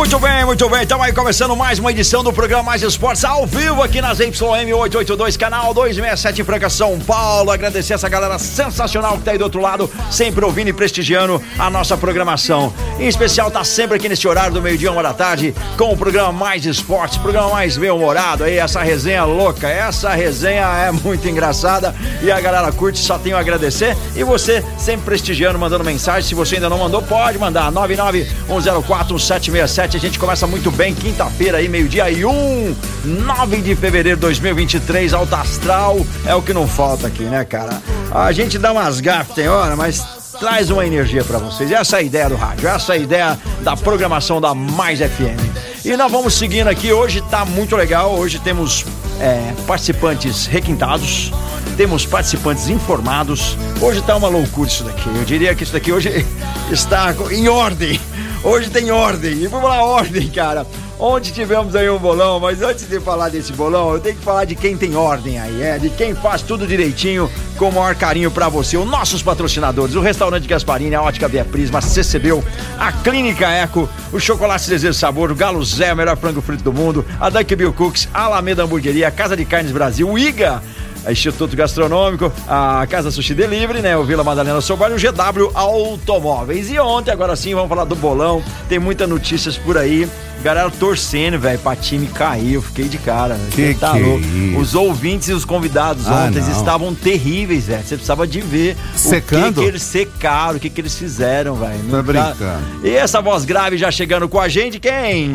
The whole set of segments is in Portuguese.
Muito bem, muito bem. Estamos aí começando mais uma edição do programa Mais Esportes ao vivo aqui nas YM 882, canal 267 em Franca, São Paulo. Agradecer essa galera sensacional que tá aí do outro lado, sempre ouvindo e prestigiando a nossa programação. Em especial, tá sempre aqui nesse horário do meio-dia, uma da tarde, com o programa Mais Esportes, programa mais bem-humorado aí, essa resenha louca. Essa resenha é muito engraçada e a galera curte, só tenho a agradecer. E você sempre prestigiando, mandando mensagem. Se você ainda não mandou, pode mandar 991041767 a gente começa muito bem, quinta-feira aí, meio-dia e um, 9 de fevereiro de 2023, alto astral, é o que não falta aqui, né, cara? A gente dá umas gafas, tem hora, mas traz uma energia para vocês. Essa é a ideia do rádio, essa é a ideia da programação da Mais FM. E nós vamos seguindo aqui, hoje tá muito legal, hoje temos é, participantes requintados, temos participantes informados. Hoje tá uma loucura isso daqui. Eu diria que isso daqui hoje está em ordem. Hoje tem ordem. E vamos lá, ordem, cara. Ontem tivemos aí um bolão, mas antes de falar desse bolão, eu tenho que falar de quem tem ordem aí, é, de quem faz tudo direitinho, com o maior carinho pra você. Os nossos patrocinadores, o Restaurante Gasparini, a Ótica Via Prisma, a CCBU, a Clínica Eco, o Chocolate Desejo Sabor, o Galo Zé, o melhor frango frito do mundo, a Dunk Bill Cooks, a Alameda Hamburgueria, a Casa de Carnes Brasil, o IGA, Instituto Gastronômico, a Casa Sushi Delivery, né? O Vila Madalena Sobar e o GW Automóveis. E ontem, agora sim, vamos falar do bolão. Tem muitas notícias por aí. Galera torcendo, velho, pra time cair. Eu fiquei de cara. né? Que tá que é louco. isso? Os ouvintes e os convidados Ah, ontem não. estavam terríveis, velho. Você precisava de ver o que, Secando? que eles secaram, o que, que eles fizeram, velho. Tá Não brincando. E essa voz grave já chegando com a gente, quem?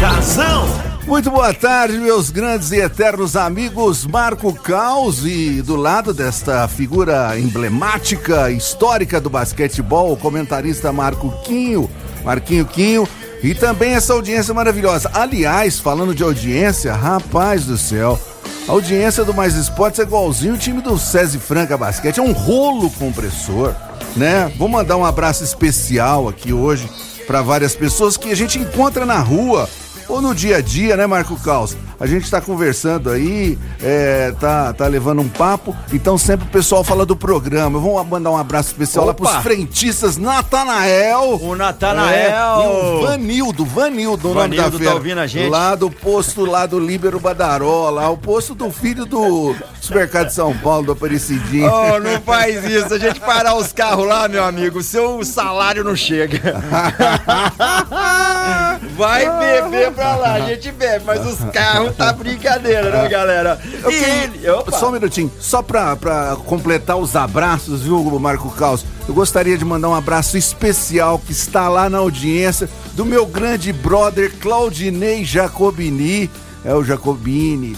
Casão. Muito boa tarde, meus grandes e eternos amigos Marco Caos e do lado desta figura emblemática, histórica do basquetebol, o comentarista Marco Quinho, Marquinho Quinho, e também essa audiência maravilhosa. Aliás, falando de audiência, rapaz do céu, a audiência do Mais Esportes é igualzinho o time do SESI Franca Basquete, é um rolo compressor, né? Vou mandar um abraço especial aqui hoje para várias pessoas que a gente encontra na rua ou no dia a dia, né, Marco Caos? A gente tá conversando aí, é, tá, tá levando um papo, então sempre o pessoal fala do programa. Vou mandar um abraço especial lá Opa! pros frentistas Natanael. O Natanael. É, e o Vanildo, Vanildo, o nome da tá fera. ouvindo a gente? Lá do posto lá do Líbero Badaró, lá, o posto do filho do supermercado de São Paulo, do Aparecidinho. Oh, não faz isso. A gente parar os carros lá, meu amigo, seu salário não chega. Vai beber pra lá, a gente bebe, mas os carros tá brincadeira, né, galera? Eu E ele, opa. Só um minutinho, só pra, pra completar os abraços, viu, Marco Caos? Eu gostaria de mandar um abraço especial que está lá na audiência do meu grande brother Claudinei Jacobini. É o Jacobini.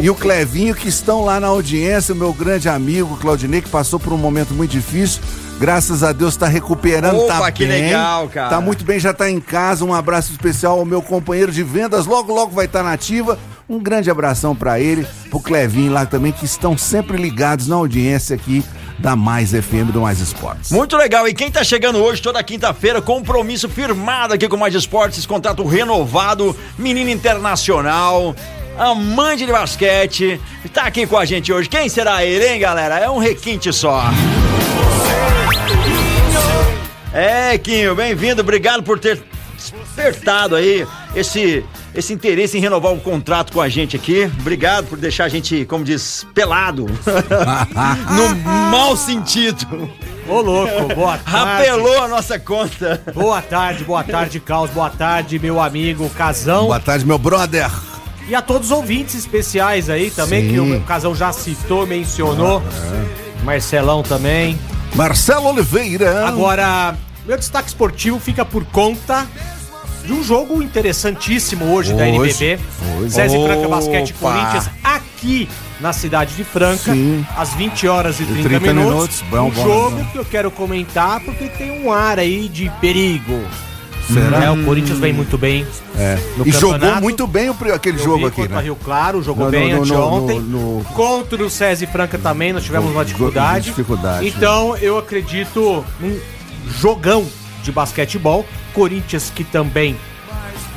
E o Clevinho que estão lá na audiência, o meu grande amigo Claudinei, que passou por um momento muito difícil. Graças a Deus tá recuperando, Opa, tá que bem. legal, cara. Tá muito bem, já tá em casa. Um abraço especial ao meu companheiro de vendas. Logo, logo vai estar na ativa. Um grande abração pra ele, pro Clevinho lá também, que estão sempre ligados na audiência aqui da Mais FM do Mais Esportes. Muito legal. E quem tá chegando hoje, toda quinta-feira, compromisso firmado aqui com o Mais Esportes, contrato renovado, menino internacional, amante de basquete, tá aqui com a gente hoje. Quem será ele, hein, galera? É um requinte só. É, Quinho, bem-vindo. Obrigado por ter despertado aí esse, esse interesse em renovar o contrato com a gente aqui. Obrigado por deixar a gente, como diz, pelado. no mau sentido. Ô, louco, boa tarde. Rapelou a nossa conta. Boa tarde, boa tarde, Caos. Boa tarde, meu amigo Casão. Boa tarde, meu brother. E a todos os ouvintes especiais aí também, Sim. que o Casão já citou, mencionou. Marcelão também. Marcelo Oliveira. Agora, meu destaque esportivo fica por conta de um jogo interessantíssimo hoje, da Hoje, NBB. hoje. E Franca Basquete Opa. Corinthians aqui na cidade de Franca, Sim. às 20 horas e 30, 30 minutos. minutos, bom, um bom, jogo bom. que eu quero comentar porque tem um ar aí de perigo. Será? o Corinthians vem muito bem. É. No e jogou muito bem o aquele Eu jogo aqui, contra né? Rio Claro, jogou No- bem no- no- anteontem. no- no- Contra o César e Franca também, nós tivemos uma dificuldade. dificuldade, Então, eu acredito num jogão de basquetebol. Corinthians que também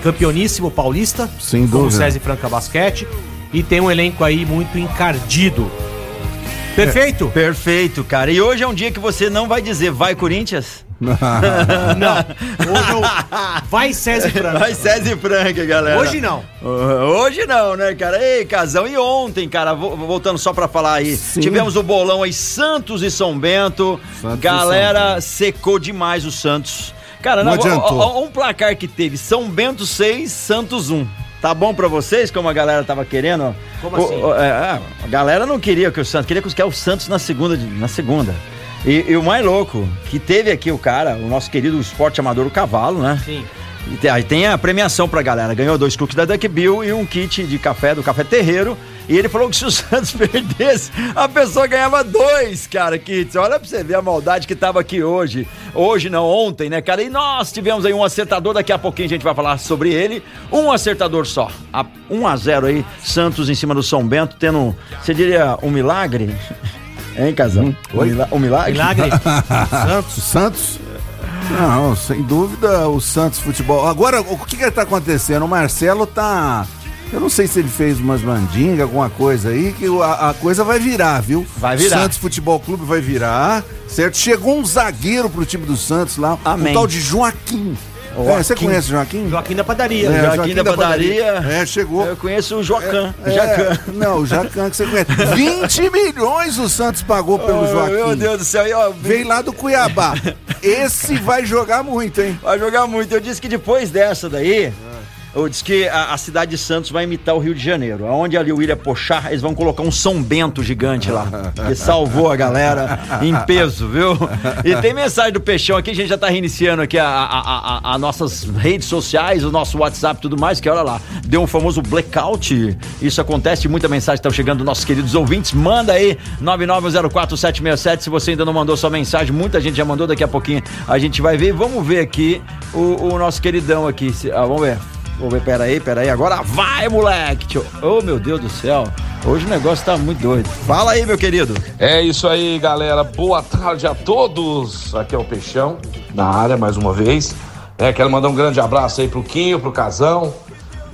campeoníssimo paulista. Sem como o dúvida. César e Franca Basquete. E tem um elenco aí muito encardido. Perfeito? Perfeito, cara. E hoje é um dia que você não vai dizer vai Corinthians? Não. Hoje eu... Vai César e Franca. Vai César e Franca, galera. Hoje não. Hoje não, né, cara? Ei, casão, e ontem, cara, vo- voltando só pra falar aí, Sim. tivemos o bolão aí, Santos e São Bento. Santos galera secou demais o Santos. Cara, Não adiantou. ó, ó, um placar que teve São Bento 6, Santos 1. Tá bom pra vocês, como a galera tava querendo? Como O- assim? o- é, é, a galera não queria que o Santos, queria que o Santos na segunda. Na segunda. E, e o mais louco, que teve aqui o cara, o nosso querido esporte amador, o cavalo, né? Sim. E tem, aí tem a premiação pra galera. Ganhou dois cookies da Duck Bill e um kit de café do Café Terreiro. E ele falou que se o Santos perdesse, a pessoa ganhava dois, cara, kits. Olha pra você ver a maldade que tava aqui hoje. Hoje não, ontem, né, cara? E nós tivemos aí um acertador, daqui a pouquinho a gente vai falar sobre ele. Um acertador só. A, 1 a 0 aí, Santos em cima do São Bento, tendo, você diria, um milagre? Hein, Casão? Um, mila- um milagre? Milagre. O Santos. Santos? Não, sem dúvida o Santos Futebol. Agora, o que que tá acontecendo? O Marcelo tá. Eu não sei se ele fez umas mandingas, alguma coisa aí, que o- a, a coisa vai virar, viu? Vai virar. Santos Futebol Clube vai virar, certo? Chegou um zagueiro pro time do Santos lá, Amém. o tal de Joaquim. Joaquim. É, você conhece o Joaquim? Joaquim da padaria. É, Joaquim da padaria. É, chegou. Eu conheço o Joacan. É, Jacan. não, o Jacan que você conhece. 20 milhões o Santos pagou pelo Oh, Joaquim. Meu Deus do céu. E, ó, Veio lá do Cuiabá. Esse vai jogar muito, hein? Vai jogar muito. Eu disse que depois dessa daí, disse que a, a cidade de Santos vai imitar o Rio de Janeiro. Onde ali o William Pochar, eles vão colocar um São Bento gigante lá. Que salvou a galera em peso, viu? E tem mensagem do Peixão aqui, a gente já tá reiniciando aqui a, nossas redes sociais, o nosso WhatsApp e tudo mais, que olha lá, deu um famoso blackout. Isso acontece, muita mensagem tá chegando dos nossos queridos ouvintes. Manda aí, 9904-767, se você ainda não mandou sua mensagem, muita gente já mandou, daqui a pouquinho a gente vai ver. Vamos ver aqui o, o nosso queridão aqui. ah, vamos ver. Vamos ver, peraí, peraí. Agora vai, moleque! Tio. Oh, meu Deus do céu. Hoje o negócio tá muito doido. Fala aí, meu querido. É isso aí, galera. Boa tarde a todos. Aqui é o Peixão, na área mais uma vez. É, quero mandar um grande abraço aí pro Quinho, pro Casão.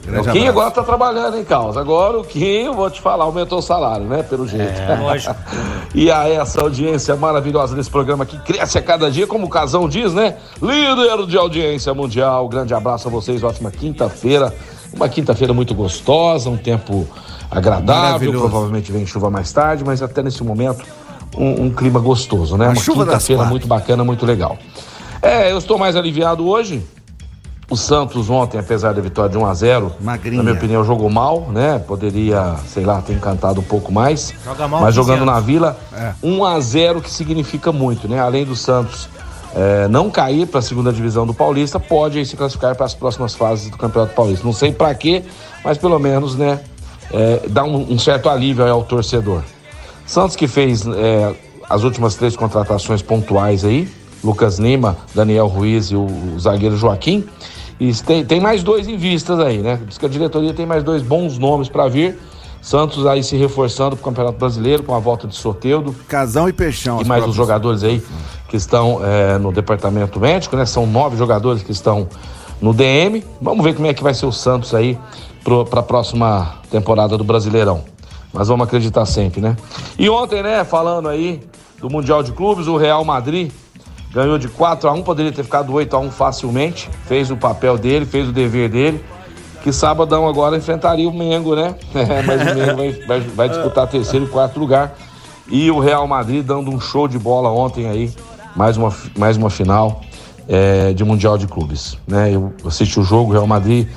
Grande o Quinho abraço. agora tá trabalhando, hein, Carlos? Agora o Quinho, vou te falar, aumentou o salário, né? Pelo jeito. É, lógico. e a essa audiência maravilhosa desse programa que cresce a cada dia, como o Casão diz, né? Líder de audiência mundial. Grande abraço a vocês, ótima quinta-feira. Uma quinta-feira muito gostosa, um tempo agradável. Provavelmente vem chuva mais tarde, mas até nesse momento um, um clima gostoso, né? A Uma quinta-feira muito bacana, muito legal. É, eu estou mais aliviado hoje. O Santos ontem, apesar da vitória de 1 a 0 Magrinha. na minha opinião, jogou mal, né? Poderia, sei lá, ter encantado um pouco mais. Joga mal mas 15 jogando na. Vila, É. 1 a 0 que significa muito, né? Além do Santos é, não cair para a segunda divisão do Paulista, pode aí se classificar para as próximas fases do Campeonato Paulista. Não sei para quê, mas pelo menos, né? é, dá um, um certo alívio aí ao torcedor. Santos que fez é, as últimas três contratações pontuais aí, Lucas Lima, Daniel Ruiz e o, o zagueiro Joaquim. E tem, tem mais dois em vistas aí, né? Diz que a diretoria tem mais dois bons nomes para vir. Santos aí se reforçando para o Campeonato Brasileiro com a volta de Soteudo Casão e Peixão. e mais os jogadores aí que estão é, no departamento médico, né? São nove jogadores que estão no DM. Vamos ver como é que vai ser o Santos aí para a próxima temporada do Brasileirão. Mas vamos acreditar sempre, né? E ontem, né, falando aí do Mundial de Clubes, o Real Madrid ganhou de 4 a 1 poderia ter ficado 8 a 1 facilmente. Fez o papel dele, fez o dever dele. Que sabadão agora enfrentaria o Mengo, né? Mas o Mengo vai, vai, vai disputar terceiro e quarto lugar. E o Real Madrid dando um show de bola ontem aí, mais uma, mais uma final é, de Mundial de Clubes. Né? Eu assisti o jogo, o Real Madrid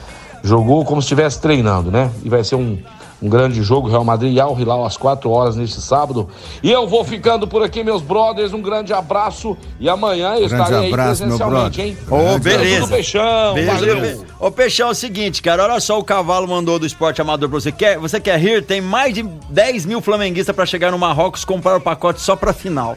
jogou como se estivesse treinando, né? E vai ser um, um grande jogo, Real Madrid e Al Hilal às 4 horas neste sábado. E eu vou ficando por aqui, meus brothers. Um grande abraço e amanhã eu Grande estarei abraço, aí presencialmente, hein? Ô, beleza. Peixão, valeu. Beleza. Ô, Peixão, é o seguinte, cara, olha só o cavalo mandou do esporte amador pra você. Quer, você quer rir? Tem mais de 10 mil flamenguistas pra chegar no Marrocos comprar o pacote só pra final.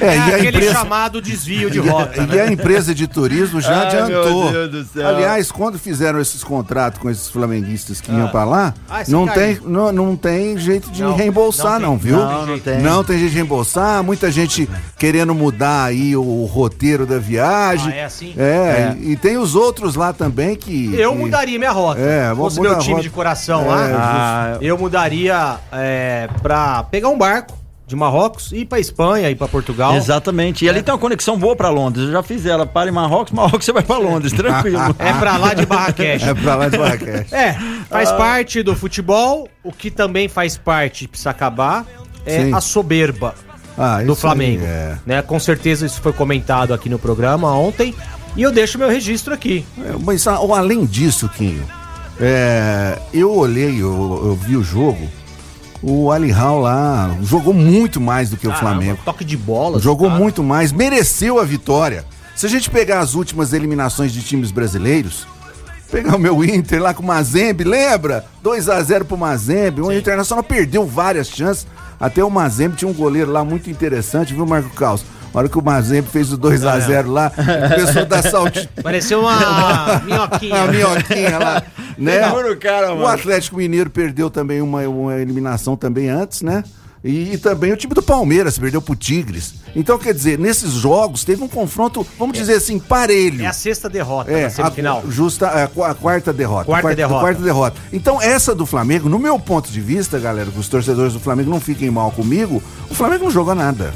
É, É, e a aquele empresa- chamado desvio de E rota. E né? a empresa de turismo já Ai, adiantou. meu Deus do céu. Aliás, quando fizeram esses contratos com esses flamenguistas que iam pra lá, Ah, não, tem, não, não tem jeito de Não, reembolsar, não não, viu? Não, não tem. Não tem jeito de reembolsar. Muita gente querendo mudar aí o, o roteiro da viagem. Ah, é assim? É, E, e tem os outros lá também que. Eu que- mudaria minha rota. É, Se vou fosse meu time rota. de coração É, lá, Ah, eu mudaria é, pra pegar um barco de Marrocos e pra Espanha, ir pra Portugal. Exatamente. E ali tem uma conexão boa pra Londres. Eu já fiz ela. Para em Marrocos, Marrocos você vai pra Londres, tranquilo. É pra lá de Marrakech. É pra lá de Marrakech. É, faz parte do futebol, o que também faz parte, precisa acabar, é Sim. a soberba Ah, do Flamengo. é. Né? Com certeza isso foi comentado aqui no programa ontem. E eu deixo meu registro aqui. É, Mas a- além disso, Quinho, é, eu olhei, eu, eu vi o jogo. O Ali Hall lá jogou muito mais do que o Caramba, Flamengo. Toque de bola. Jogou cara. muito mais, mereceu a vitória. Se a gente pegar as últimas eliminações de times brasileiros, pegar o meu Inter lá com o Mazembe, lembra? 2 a 0 pro Mazembe. O Internacional perdeu várias chances. Até o Mazembe tinha um goleiro lá muito interessante, viu, Marco Caos? Na hora que o Mazembe fez o 2 a 0 lá, começou a dar salto. Pareceu uma minhoquinha. A minhoquinha lá, né? O cara, O. Atlético Mineiro perdeu também uma, uma eliminação também antes, né? E, e também o time do Palmeiras perdeu pro Tigres. Então, quer dizer, nesses jogos teve um confronto, vamos dizer assim, parelho. É a sexta derrota É, na semifinal. a, justa, a, a quarta derrota. Quarta derrota. Quarta derrota. Então, essa do Flamengo, no meu ponto de vista, galera, que os torcedores do Flamengo não fiquem mal comigo, o Flamengo não jogou nada.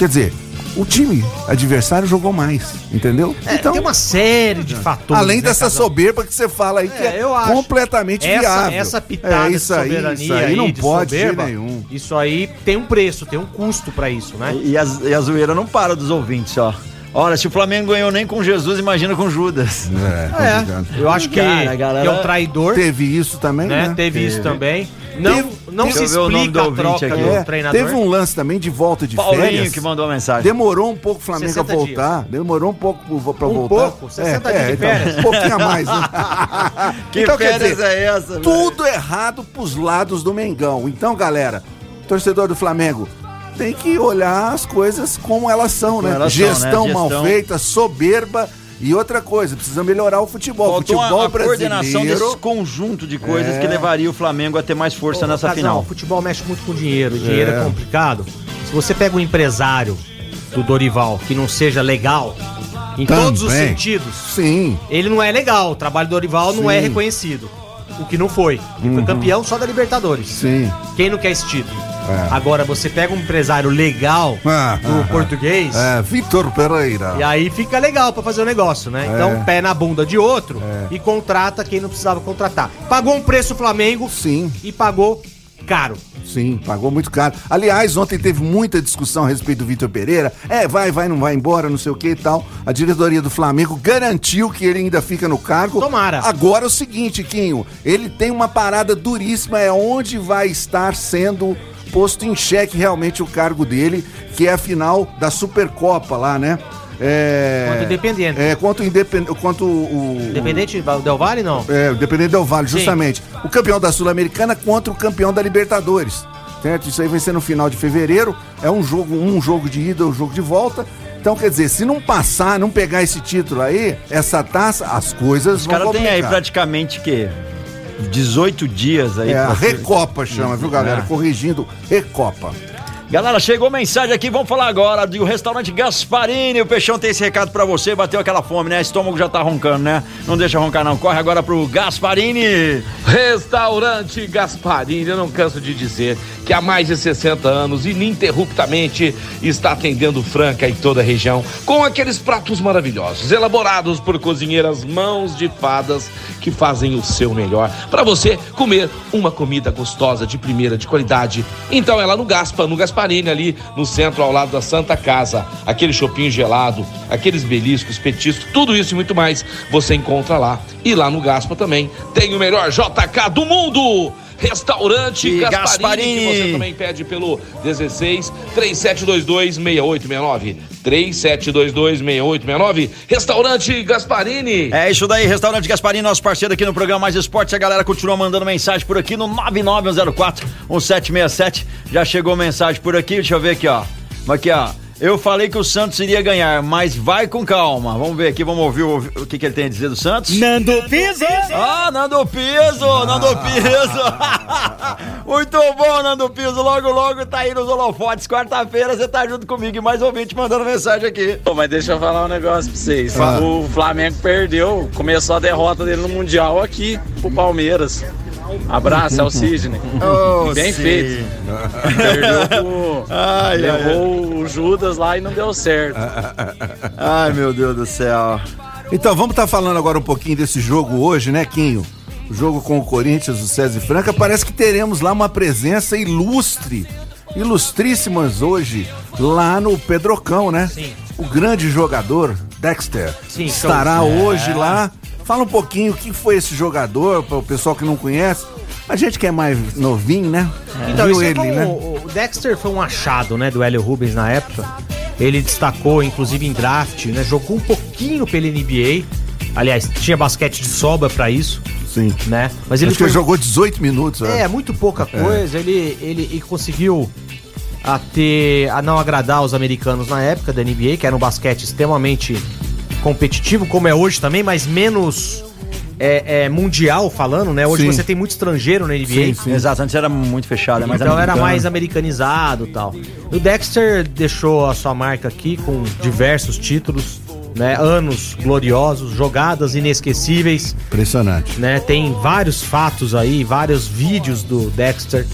Quer dizer, o time adversário jogou mais, entendeu? É, tem uma série de fatores. Além né, dessa Casal? soberba que você fala aí, que É, é, completamente essa, viável. Essa pitada é, isso de aí, soberania isso aí não de pode soberba, nenhum. Isso aí tem um preço, tem um custo pra isso, né? E a, e a zoeira não para dos ouvintes, ó. Olha, se o Flamengo ganhou nem com Jesus, imagina com Judas. É, É, eu acho que, Cara, galera- que é um traidor, Teve isso também, né? né? Teve isso também. Não, Teve- não Deixa se explica do a troca aqui. do É, treinador. teve um lance também de volta de Paulinho férias. que mandou a mensagem. Demorou um pouco o Flamengo a 60 voltar. Demorou um pouco pra Um voltar. pouco? 60 dias de então, férias. um pouquinho a mais. Né? Que Então, férias dizer, é essa? velho? Tudo errado pros lados do Mengão. Então, galera, torcedor do Flamengo, tem que olhar as coisas como elas são, né? elas são, né? Gestão mal Gestão. feita, soberba. E outra coisa, precisa melhorar o futebol. Faltou futebol a, a coordenação brasileiro. desse conjunto de coisas É. que levaria o Flamengo a ter mais força Ô, nessa Casal, final. O futebol mexe muito com dinheiro. Dinheiro é. É. complicado. Se você pega um empresário do Dorival que não seja legal, em Também. todos os sentidos, Sim. ele não é legal. O trabalho do Dorival não Sim. é reconhecido. O que não foi. Ele foi campeão só da Libertadores. Sim. Quem não quer esse título? É. Agora, você pega um empresário legal, Ah, o ah, português, É, Vitor Pereira. e aí fica legal pra fazer o negócio, né? Então, pé na bunda de outro e contrata quem não precisava contratar. Pagou um preço o Flamengo Sim. e pagou caro. Sim, pagou muito caro. Aliás, ontem teve muita discussão a respeito do Vitor Pereira. É, vai, vai, não vai embora, não sei o que e tal. A diretoria do Flamengo garantiu que ele ainda fica no cargo. Tomara. Agora é o seguinte, Quinho, ele tem uma parada duríssima, é onde vai estar sendo posto em xeque realmente o cargo dele, que é a final da Supercopa lá, né? É, Contra o Independiente. É, contra o Independente. Contra o, Independente Del Valle, não? é, o Independente Del Vale, Sim. justamente. O campeão da Sul-Americana contra o campeão da Libertadores. Certo? Isso aí vai ser no final de fevereiro. É um jogo, um jogo de ida, um jogo de volta. Então, quer dizer, se não passar, não pegar esse título aí, essa taça, as coisas Os vão caras têm aí praticamente que 18 dias aí. É, a pra- Recopa chama, viu, galera? É. Corrigindo, Recopa. Galera, chegou mensagem aqui, vamos falar agora do restaurante Gasparini. O Peixão tem esse recado pra você, bateu aquela fome, né? Estômago já tá roncando, né? Não deixa roncar não, corre agora pro Gasparini. Restaurante Gasparini, eu não canso de dizer que há mais de 60 anos, ininterruptamente, está atendendo Franca e toda a região com aqueles pratos maravilhosos, elaborados por cozinheiras mãos de fadas que fazem o seu melhor para você comer uma comida gostosa, de primeira, de qualidade. Então é lá no Gaspa, no Gasparini, ali no centro, ao lado da Santa Casa. Aquele chopinho gelado, aqueles beliscos, petiscos, tudo isso e muito mais você encontra lá. E lá no Gaspa também tem o melhor JK do mundo! Restaurante E Gasparini, Gasparini. que você também pede pelo 16 3722 6869. 3722 6869. Restaurante Gasparini. É isso daí, Restaurante Gasparini, nosso parceiro aqui no programa Mais Esportes. A galera continua mandando mensagem por aqui no 99104 1767. Já chegou mensagem por aqui, deixa eu ver aqui, ó. Aqui, ó. Eu falei que o Santos iria ganhar, mas vai com calma. Vamos ver aqui, vamos ouvir o, o que, que ele tem a dizer do Santos. Nando Piso! Ah, Nando Piso, Nando Piso. Muito bom, Nando Piso. Logo, logo tá aí nos holofotes. Quarta-feira você tá junto comigo e mais ouvinte mandando mensagem aqui. Pô, mas deixa eu falar um negócio pra vocês. Ah. O Flamengo perdeu, começou a derrota dele no Mundial aqui pro Palmeiras. Abraço, é o Sidney. Oh, Bem sim. feito. Perdeu pro. Ai, levou o Judas lá e não deu certo. Ai, meu Deus do céu. Então, vamos estar falando agora um pouquinho desse jogo hoje, né, Quinho? O jogo com o Corinthians, o César e Franca. Parece que teremos lá uma presença ilustre, ilustríssimas hoje, lá no Pedrocão, né? Sim. O grande jogador, Dexter, Sim, estará show. hoje lá. Fala um pouquinho o que foi esse jogador, para o pessoal que não conhece. A gente que é mais novinho, né? Então, Viu isso ele, foi um- né? o Dexter foi um achado, né, do Hélio Rubens na época. Ele destacou, inclusive, em draft, né? Jogou um pouquinho pela NBA. Aliás, tinha basquete de sobra pra isso, Sim. né? Mas ele foi... ele jogou 18 minutos. É, né? muito pouca coisa. Ele, ele, ele conseguiu a ter a não agradar os americanos na época da NBA, que era um basquete extremamente competitivo, como é hoje também, mas menos é, é, mundial falando, né? Hoje Sim. você tem muito estrangeiro na NBA. Sim, sim. Exato, antes era muito fechado, é Então era americano. mais americanizado e tal. O Dexter deixou a sua marca aqui com diversos títulos, né? Anos gloriosos, jogadas inesquecíveis, Impressionante. né? Tem vários fatos aí, vários vídeos do Dexter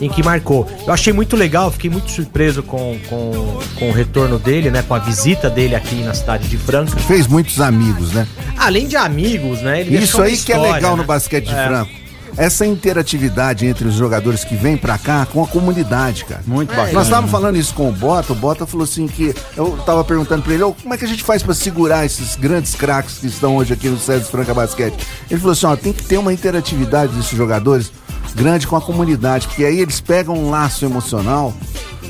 em que marcou. Eu achei muito legal, fiquei muito surpreso com, com, com o retorno dele, né? Com a visita dele aqui na cidade de Franca. Fez muitos amigos, né? Além de amigos, né? Isso aí que é legal né? no basquete de É. Franco. Essa interatividade entre os jogadores que vêm pra cá com a comunidade, cara. Muito É, bacana. Nós estávamos falando isso com o Bota, o Bota falou assim que eu tava perguntando pra ele, "Ô, como é que a gente faz pra segurar esses grandes craques que estão hoje aqui no César Franca Basquete? Ele falou assim, ó, tem que ter uma interatividade desses jogadores grande com a comunidade, porque aí eles pegam um laço emocional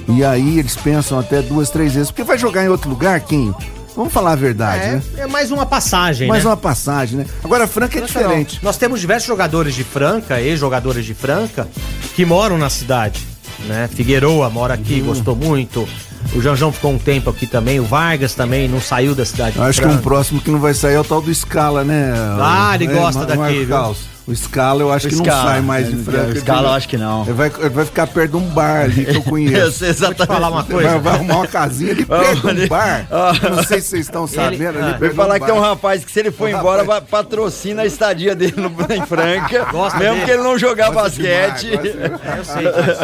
e aí eles pensam até duas, três vezes, porque vai jogar em outro lugar, Kim? Vamos falar a verdade, né? É, é mais uma passagem, Mais né? uma passagem, né? Agora, Franca é diferente. Nós temos diversos jogadores de Franca, ex-jogadores de Franca, que moram na cidade. Né? Figueroa mora aqui, Uhum. gostou muito. O Janjão ficou um tempo aqui também. O Vargas também não saiu da cidade Eu acho que um próximo que não vai sair é o tal do Scala, né? Ah, ele É, gosta Mar- daqui? Carlos. O Scala eu acho O que Scala, não sai mais de é, Franca. o Scala eu acho que não. Ele vai, ele vai ficar perto de um bar ali que eu conheço. Eu sei exatamente. falar uma Vai, coisa. vai arrumar uma casinha ali perto de um bar. Não sei se vocês estão sabendo. ali ah, Eu perto ia falar de que tem um rapaz que se ele for Um embora, rapaz. vai, patrocina a estadia dele no, em Franca. Gosta mesmo dele. que ele não jogar Gosta basquete. demais, gosta- Eu sei disso.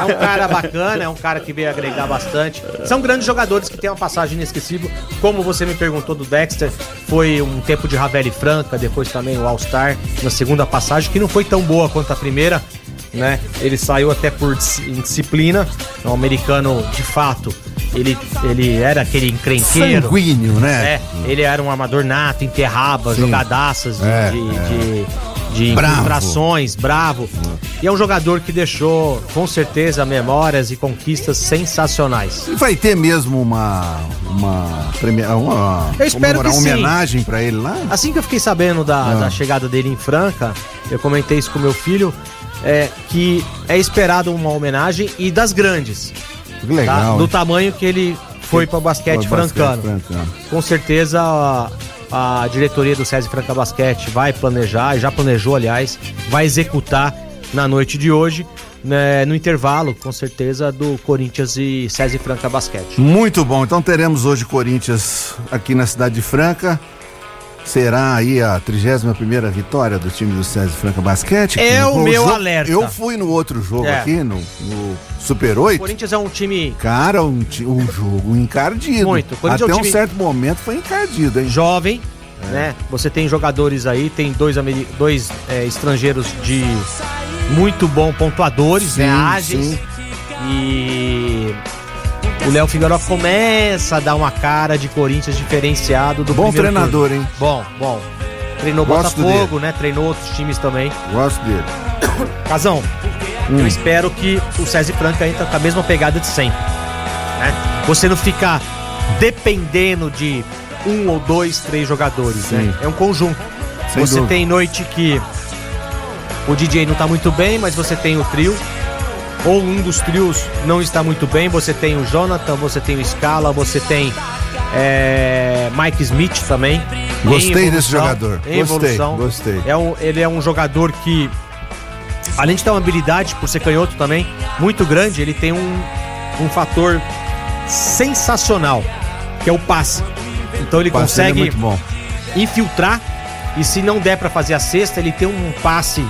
É um cara bacana, é um cara que veio agregar bastante. São grandes jogadores que têm uma passagem inesquecível. Como você me perguntou do Dexter, foi um tempo de Ravel e Franca, depois também o All-Star, na segunda passagem, que não foi tão boa quanto a primeira. Né? Ele saiu até por dis- indisciplina. É um americano, de fato, ele, ele era aquele encrenqueiro. Sanguíneo, né? É, ele era um amador nato, enterrava jogadaças de, É, de, é. de, de Bravo. infiltrações, bravo. E é um jogador que deixou, com certeza, memórias e conquistas sensacionais. E vai ter mesmo uma. Uma. Premia, uma Eu espero uma sim. homenagem pra ele lá? Assim que eu fiquei sabendo da, Ah. da chegada dele em Franca, eu comentei isso com meu filho, é, que é esperado uma homenagem e das grandes, Que tá? legal. do hein? tamanho que ele foi para o basquete Pra basquete francano. francano. Com certeza a, diretoria do César Franca Basquete vai planejar, já planejou, aliás, vai executar na noite de hoje, né, no intervalo, com certeza, do Corinthians e César Franca Basquete. Muito bom. Então teremos hoje Corinthians aqui na cidade de Franca. Será aí a 31ª vitória do time do César Franca Basquete? É o meu jogo- alerta. Eu fui no outro jogo É. aqui, no, no Super O 8. Corinthians é um time Cara, um, um jogo encardido. Muito. O Até é um um time- certo momento foi encardido, hein? jovem, né? Você tem jogadores aí, tem dois, dois é, estrangeiros de muito bom pontuadores, Sim, né? Ágeis. sim. E o Léo Figueiró começa a dar uma cara de Corinthians diferenciado do Bom treinador, turno. hein? Bom, bom. Treinou Gosto Botafogo, né? Treinou outros times também. Gosto dele. Casão, Hum. eu espero que o César Franca entra com a mesma pegada de sempre. né? Você não fica dependendo de um ou dois, três jogadores, né? É um conjunto. Sem você dúvida. tem noite que o DJ não tá muito bem, mas você tem o trio. Ou um dos trios não está muito bem, você tem o Jonathan, você tem o Scala, você tem é, Mike Smith também. Gostei desse jogador. em Gostei, evolução. gostei. É um, ele é um jogador que, além de ter uma habilidade, por ser canhoto também, muito grande, ele tem um, um fator sensacional, que é o passe. Então ele Passe é consegue bom. infiltrar e se não der pra fazer a cesta, ele tem um passe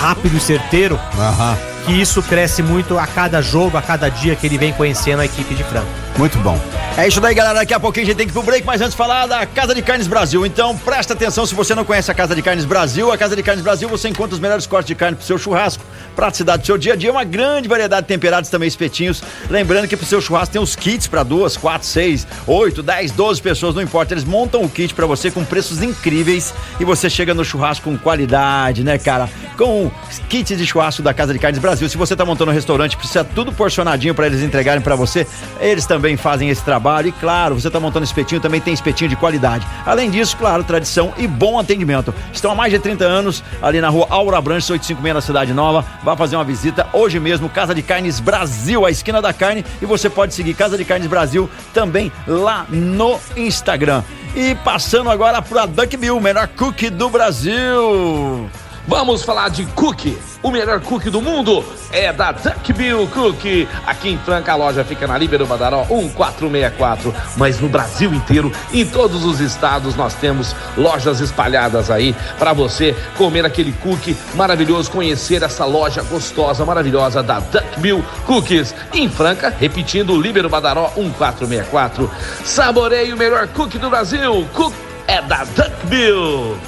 rápido e certeiro, Aham. Que isso cresce muito a cada jogo, a cada dia que ele vem conhecendo a equipe de Franca. Muito bom. É isso daí, galera. Daqui a pouquinho a gente tem que ir pro break, mas antes falar da Casa de Carnes Brasil. Então, presta atenção, se você não conhece a Casa de Carnes Brasil, a Casa de Carnes Brasil você encontra os melhores cortes de carne pro seu churrasco, praticidade do seu dia a dia, uma grande variedade de temperados também espetinhos. Lembrando que pro seu churrasco tem os kits para duas, quatro, seis, oito, dez, doze pessoas, não importa. Eles montam o kit para você com preços incríveis e você chega no churrasco com qualidade, né, cara? Com kits de churrasco da Casa de Carnes Brasil. Se você tá montando um restaurante, precisa tudo porcionadinho para eles entregarem para você. Eles também fazem esse trabalho e claro, você tá montando espetinho, também tem espetinho de qualidade. Além disso, claro, tradição e bom atendimento. Estão há mais de 30 anos ali na rua Aura Branches 856 na Cidade Nova. Vá fazer uma visita hoje mesmo, Casa de Carnes Brasil, a esquina da carne, e você pode seguir Casa de Carnes Brasil também lá no Instagram. E passando agora para Duck Bill, o melhor cookie do Brasil. Vamos falar de cookie. O melhor cookie do mundo é da Duck Bill Cookie. Aqui em Franca a loja fica na Líbero Badaró 1464. Mas no Brasil inteiro, em todos os estados, nós temos lojas espalhadas aí para você comer aquele cookie maravilhoso, conhecer essa loja gostosa, maravilhosa da Duck Bill Cookies. Em Franca, repetindo, Líbero Badaró 1464. Saboreie o melhor cookie do Brasil. Cook é da Duck Bill.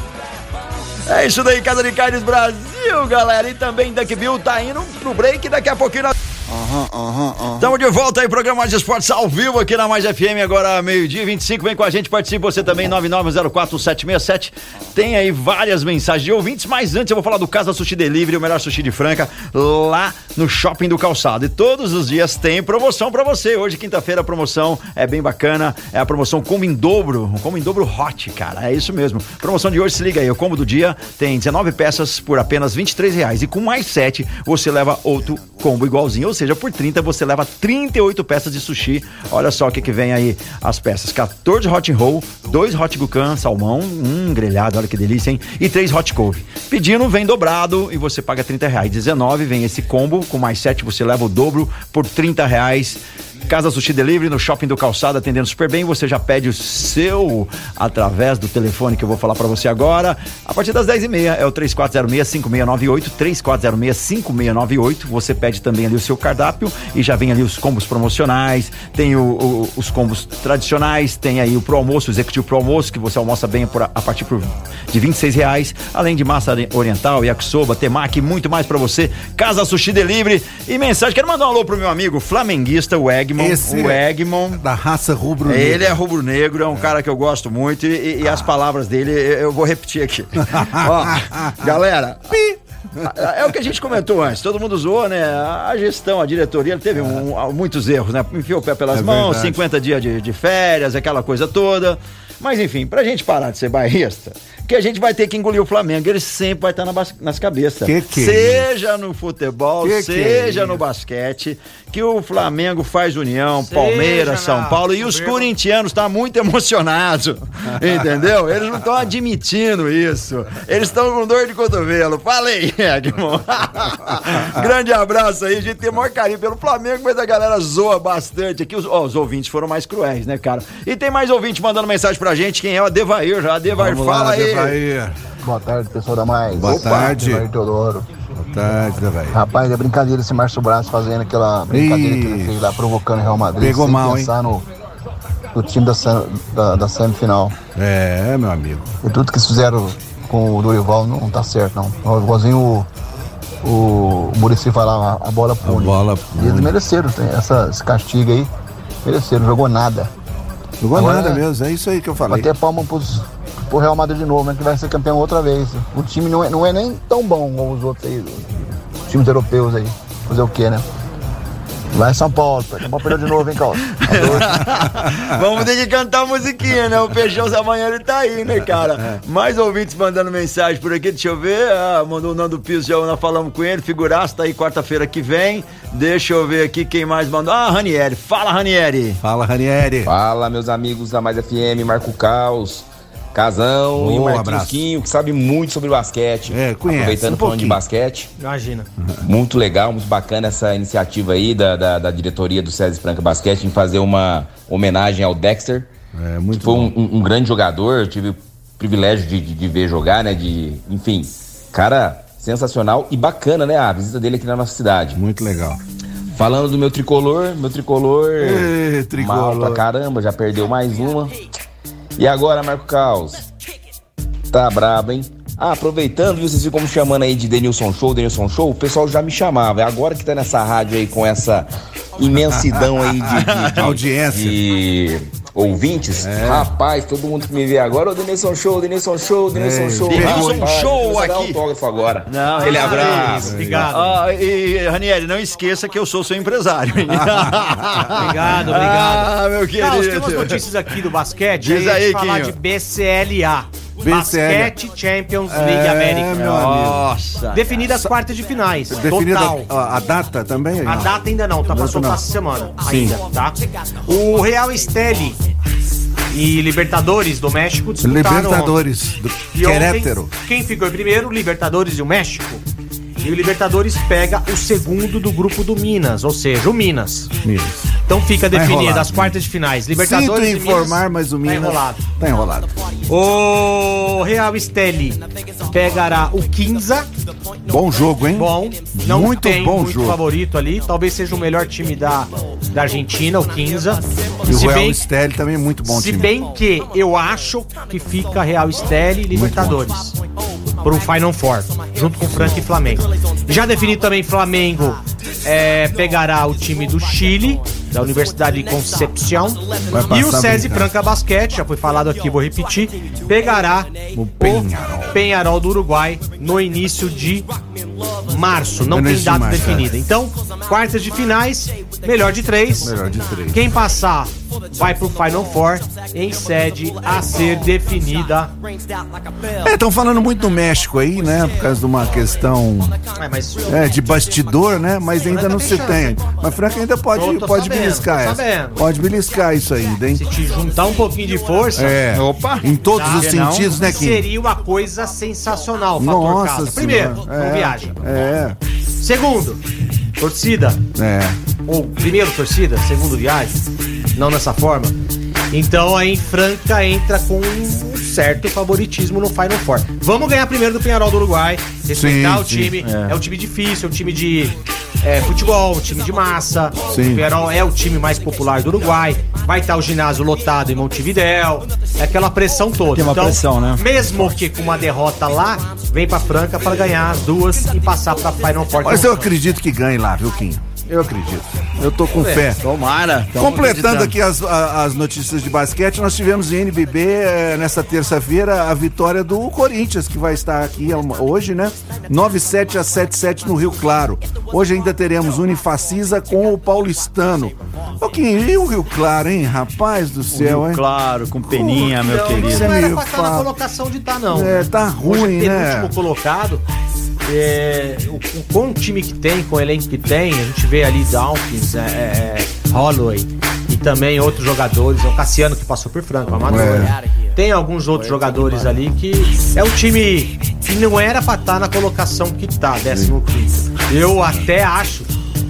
É isso daí, Casa de Carnes Brasil, galera. E também Duck Bill tá indo pro break daqui a pouquinho. Nós... Estamos de volta aí, programa Mais Esportes ao vivo aqui na Mais FM, agora meio-dia 25. Vem com a gente, participe você também, 9904767. Tem aí várias mensagens de ouvintes, mas antes eu vou falar do Casa Sushi Delivery, o melhor sushi de Franca, lá no Shopping do Calçado. E todos os dias tem promoção pra você. Hoje, quinta-feira, a promoção é bem bacana. É a promoção Combo em Dobro, Combo em Dobro Hot, cara. É isso mesmo. Promoção de hoje, se liga aí, o combo do dia tem 19 peças por apenas 23 reais. E com mais 7, você leva outro combo igualzinho. Ou seja, por 30 você leva 38 peças de sushi. Olha só o que, que vem aí as peças: 14 hot roll, 2 hot gucan, salmão, um grelhado, olha que delícia, hein? E 3 hot couve. Pedindo, vem dobrado e você paga 30 reais. 19 vem esse combo, com mais 7 você leva o dobro por 30 reais. Casa Sushi Delivery no Shopping do Calçado, atendendo super bem. Você já pede o seu através do telefone que eu vou falar para você agora. A partir das 10h30 é o 3406-5698, 3406-5698. Você pede também ali o seu cardápio e já vem ali os combos promocionais. Tem o, o- os combos tradicionais, tem aí o Pro Almoço, o Executivo Pro Almoço, que você almoça bem por, a partir por, de 26 reais. Além de massa oriental, yakisoba, temaki, muito mais para você. Casa Sushi Delivery e mensagem. Quero mandar um alô pro meu amigo flamenguista, o Egmont. Esse o é Egmont. Da raça rubro Ele é rubro-negro, é um cara que eu gosto muito e, e as palavras dele eu vou repetir aqui. Ó, galera. É o que a gente comentou antes, todo mundo zoou, né? A gestão, a diretoria, teve um- muitos erros, né? Enfiou o pé pelas É mãos, verdade. 50 dias de, de férias, aquela coisa toda. Mas enfim, pra gente parar de ser bairrista, que a gente vai ter que engolir o Flamengo, ele sempre vai estar na nas cabeças. Que que é seja no futebol, Que que é seja no basquete, que o Flamengo faz união, Seja Palmeiras, São Paulo e os corintianos estão muito emocionados, entendeu? Eles não estão admitindo isso. Eles estão com dor de cotovelo. Falei, Edmond. Grande abraço aí, a gente tem o maior carinho pelo Flamengo, mas a galera zoa bastante aqui. Os, ó, os ouvintes foram mais cruéis, né, cara? E tem mais ouvintes mandando mensagem pra gente. Quem é o Adevair já? Adevair, Vamos fala lá, aí. Boa tarde, pessoal da Mais. Boa tarde. Mário Teodoro. Boa tarde, Devair. Rapaz, é brincadeira esse Márcio Braz fazendo aquela brincadeira que ele fez lá, provocando o Real Madrid. Pegou sem mal, pensar no, no time da, da, da semifinal. É, meu amigo. E tudo que eles fizeram com o Dorival não tá certo, não. Igualzinho o, o Murici falar, a bola pune. bola E eles pune. mereceram, tem essa, esse castigo aí. Mereceram, não jogou nada. Jogou Agora nada é- mesmo, é isso aí que eu falei. Bater palma pros, pro Real Madrid de novo, né? Que vai ser campeão outra vez. O time não é, não é nem tão bom como os outros aí, os times europeus aí. Fazer o quê, né? Lá em São Paulo. Não pode perder de novo, hein, Carlos? Vamos ter que cantar a musiquinha, né? O Peixão amanhã ele tá aí, né, cara? Mais ouvintes mandando mensagem por aqui, deixa eu ver. Ah, mandou o Nando Piso, já nós falamos com ele. Figuraço, tá aí quarta-feira que vem. Deixa eu ver aqui quem mais mandou. Ah, Ranieri. Fala, Ranieri. Fala, Ranieri. Fala, meus amigos da Mais FM, Marco Caos, Casão e Um Marquinhos. Quinho, que sabe muito sobre basquete. É, conhece, Aproveitando um falando de basquete. Imagina. Muito legal, muito bacana essa iniciativa aí da, da, da diretoria do César Franca Basquete em fazer uma homenagem ao Dexter. É, muito que foi um, um- um grande jogador, eu tive o privilégio de, de- de ver jogar, né? De, enfim, cara sensacional e bacana, né? A visita dele aqui na nossa cidade. Muito legal. Falando do meu tricolor, meu tricolor. Ê, tricolor. Mal pra caramba, já perdeu mais uma. E agora, Marco Caos? Tá brabo, hein? Ah, aproveitando, viu, vocês ficam me chamando aí de Denilson Show, Denilson Show, o pessoal já me chamava. É agora que tá nessa rádio aí com essa imensidão aí de, de- de- Audiência. de ouvintes. Rapaz, todo mundo que me vê agora, ô Denilson Show, Denilson Show, Denilson É, Show. Denilson Rapaz, Show dar aqui. autógrafo agora. Não, Aquele aí. abraço. Obrigado. Ah, e, Ranieri, não esqueça que eu sou seu empresário. Obrigado, obrigado. Ah, meu Carlos, tem querido. umas notícias aqui do basquete. Diz aí, falar Quinho. de BCLA. Basquete Champions League É, América. meu amigo. Nossa. Definidas as quartas de finais. Definida Total. a, a data também? A Não. data ainda não, tá soltar não. essa semana. Sim. Ainda, tá? O Real Esteli e Libertadores do México disputaram Libertadores do E ontem, Querétaro. quem ficou em primeiro? Libertadores e o México. E o Libertadores pega o segundo do grupo do Minas, ou seja, o Minas. Minas. Então fica Tá definida as quartas de finais. Sinto Libertadores e informar, Minas, mas o tá Minas enrolado. tá enrolado. O Real Esteli pegará o Quinza. Bom jogo, hein? Bom, não Muito tem bom muito jogo. favorito ali. Talvez seja o melhor time da, da Argentina, o Quinza. E o Se Real bem, Esteli também é muito bom se time. bem que eu acho que fica Real Esteli e Libertadores. Pro Final Four, junto com Franca e Flamengo. Já definido também Flamengo é, pegará o time do Chile, da Universidade de Concepción. E o SESI. Franca Basquete, já foi falado aqui, vou repetir, pegará O Penharol. Penharol do Uruguai no início de março. Não tem data definida. é. Então, quartas de finais, melhor de três. Melhor de três. Quem passar vai pro Final Four em sede a ser definida. É, estão falando muito do México aí, né? Por causa de uma questão É, mas é, de bastidor, né? Mas ainda não se tem. Mas Franca ainda pode, Tô- tô pode sabendo, beliscar essa. sabendo. Pode beliscar isso ainda, hein? se te juntar um pouquinho de força, É. Opa. Em todos Tá. os sentidos, né, Kim? seria uma coisa sensacional. Fator Nossa casa. Primeiro, Senhora. não é, viaja. É, Segundo, torcida. é. Ou primeiro torcida, segundo viagem, não nessa forma. Então aí Franca entra com um certo favoritismo no Final Four. Vamos ganhar primeiro do Penharol do Uruguai, respeitar Sim, o sim, time. É. um time difícil, é um time de é, futebol, um time de massa. Sim. O Penharol é o time mais popular do Uruguai. Vai estar o ginásio lotado em Montevidéu. É aquela pressão toda. Tem uma pressão, né? Mesmo que com uma derrota lá, vem pra Franca para ganhar as duas e passar pra Final Four. Mas é eu acredito que ganhe lá, viu, Kim? Eu acredito. Eu tô com fé. Tomara. Tamo Completando aqui as, as notícias de basquete, nós tivemos em NBB eh, nessa terça-feira a vitória do Corinthians, que vai estar aqui uma- hoje, né? 9-7 a 7-7 no Rio Claro. Hoje ainda teremos Unifacisa com o Paulistano. Kim, e o Rio Claro, hein? Rapaz do céu, hein? Claro, com peninha, meu Não, querido. Isso é Não era pra estar na colocação de estar, não. É, tá Hoje ruim, é né? penúltimo colocado. É, o, o- com o time que tem, com o elenco que tem, a gente vê ali Dawkins, é, é, Holloway e também outros jogadores. O Cassiano que passou por Franco, Amador. É. Tem alguns outros jogadores ali que é um time que não era pra estar na colocação que tá, 15. Eu até acho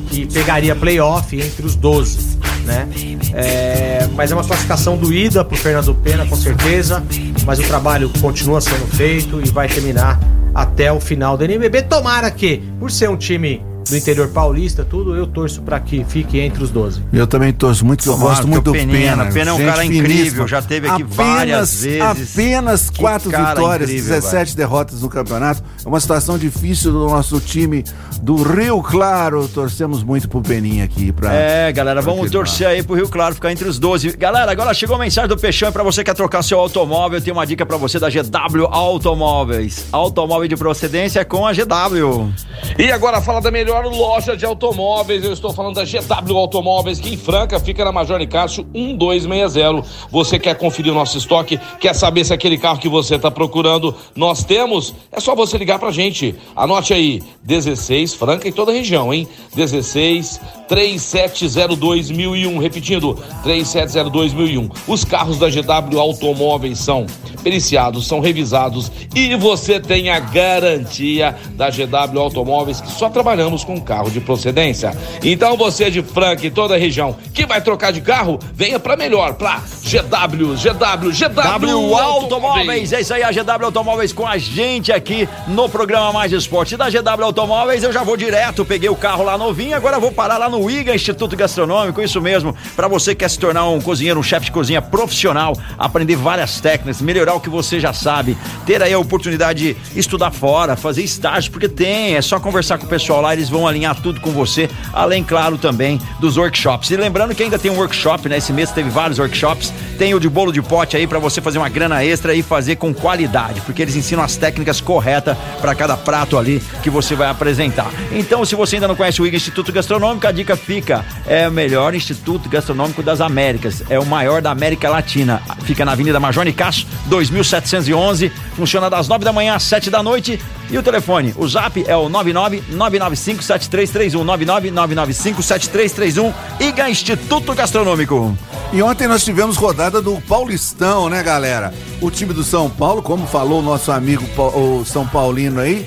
que pegaria playoff entre os 12, né? É, mas é uma classificação doída pro Fernando Pena, com certeza. Mas o trabalho continua sendo feito e vai terminar até o final do NBB. Tomara que, por ser um time do interior paulista, tudo, eu torço pra que fique entre os 12. Eu também torço muito, eu gosto muito do Peninha, Pena. Pena é um gente cara incrível, já teve aqui várias vezes. Apenas quatro vitórias, incrível, 17 derrotas no campeonato. É uma situação difícil do nosso time do Rio Claro. Torcemos muito pro Peninha aqui. Pra... É, galera, vamos torcer aí pro Rio Claro ficar entre os 12. Galera, agora chegou a mensagem do Peixão e pra você que quer trocar seu automóvel, tem uma dica pra você da GW Automóveis. Automóvel de procedência com a GW. E agora fala da melhor melhor loja de automóveis. Eu estou falando da GW Automóveis, que em Franca fica na Major Nicásio 1260. Você quer conferir o nosso estoque? Quer saber se aquele carro que você está procurando nós temos? É só você ligar pra gente. Anote aí, 16 Franca em toda a região, hein? 16 3702.001. Repetindo, 3702.001. Os carros da GW Automóveis são periciados, são revisados e você tem a garantia da GW Automóveis que só trabalhamos com carro de procedência. Então você de Franca e toda a região que vai trocar de carro, venha para melhor, pra GW, GW, GW W Automóveis, é isso aí, a GW Automóveis com a gente aqui no programa Mais Esporte. Da GW Automóveis eu já vou direto, peguei o carro lá novinho, agora vou parar lá no IGA Instituto Gastronômico, isso mesmo, para você que quer se tornar um cozinheiro, um chefe de cozinha profissional, aprender várias técnicas, melhorar o que você já sabe, ter aí a oportunidade de estudar fora, fazer estágio, porque tem, é só conversar com o pessoal lá, eles vão alinhar tudo com você, além, claro, também dos workshops. E lembrando que ainda tem um workshop, né? Esse mês teve vários workshops, tem o de bolo de pote aí para você fazer uma grana extra e fazer com qualidade, porque eles ensinam as técnicas corretas para cada prato ali que você vai apresentar. Então, se você ainda não conhece o IGA Instituto Gastronômico, a dica fica: é o melhor Instituto Gastronômico das Américas, é o maior da América Latina. Fica na Avenida Major Nicasso, 2711, funciona das 9 da manhã às 7 da noite. E o telefone, o zap é o 999957331, 999957331, IGA Instituto Gastronômico. E ontem nós tivemos rodada do Paulistão, né, galera? O time do São Paulo, como falou o nosso amigo o São Paulino aí,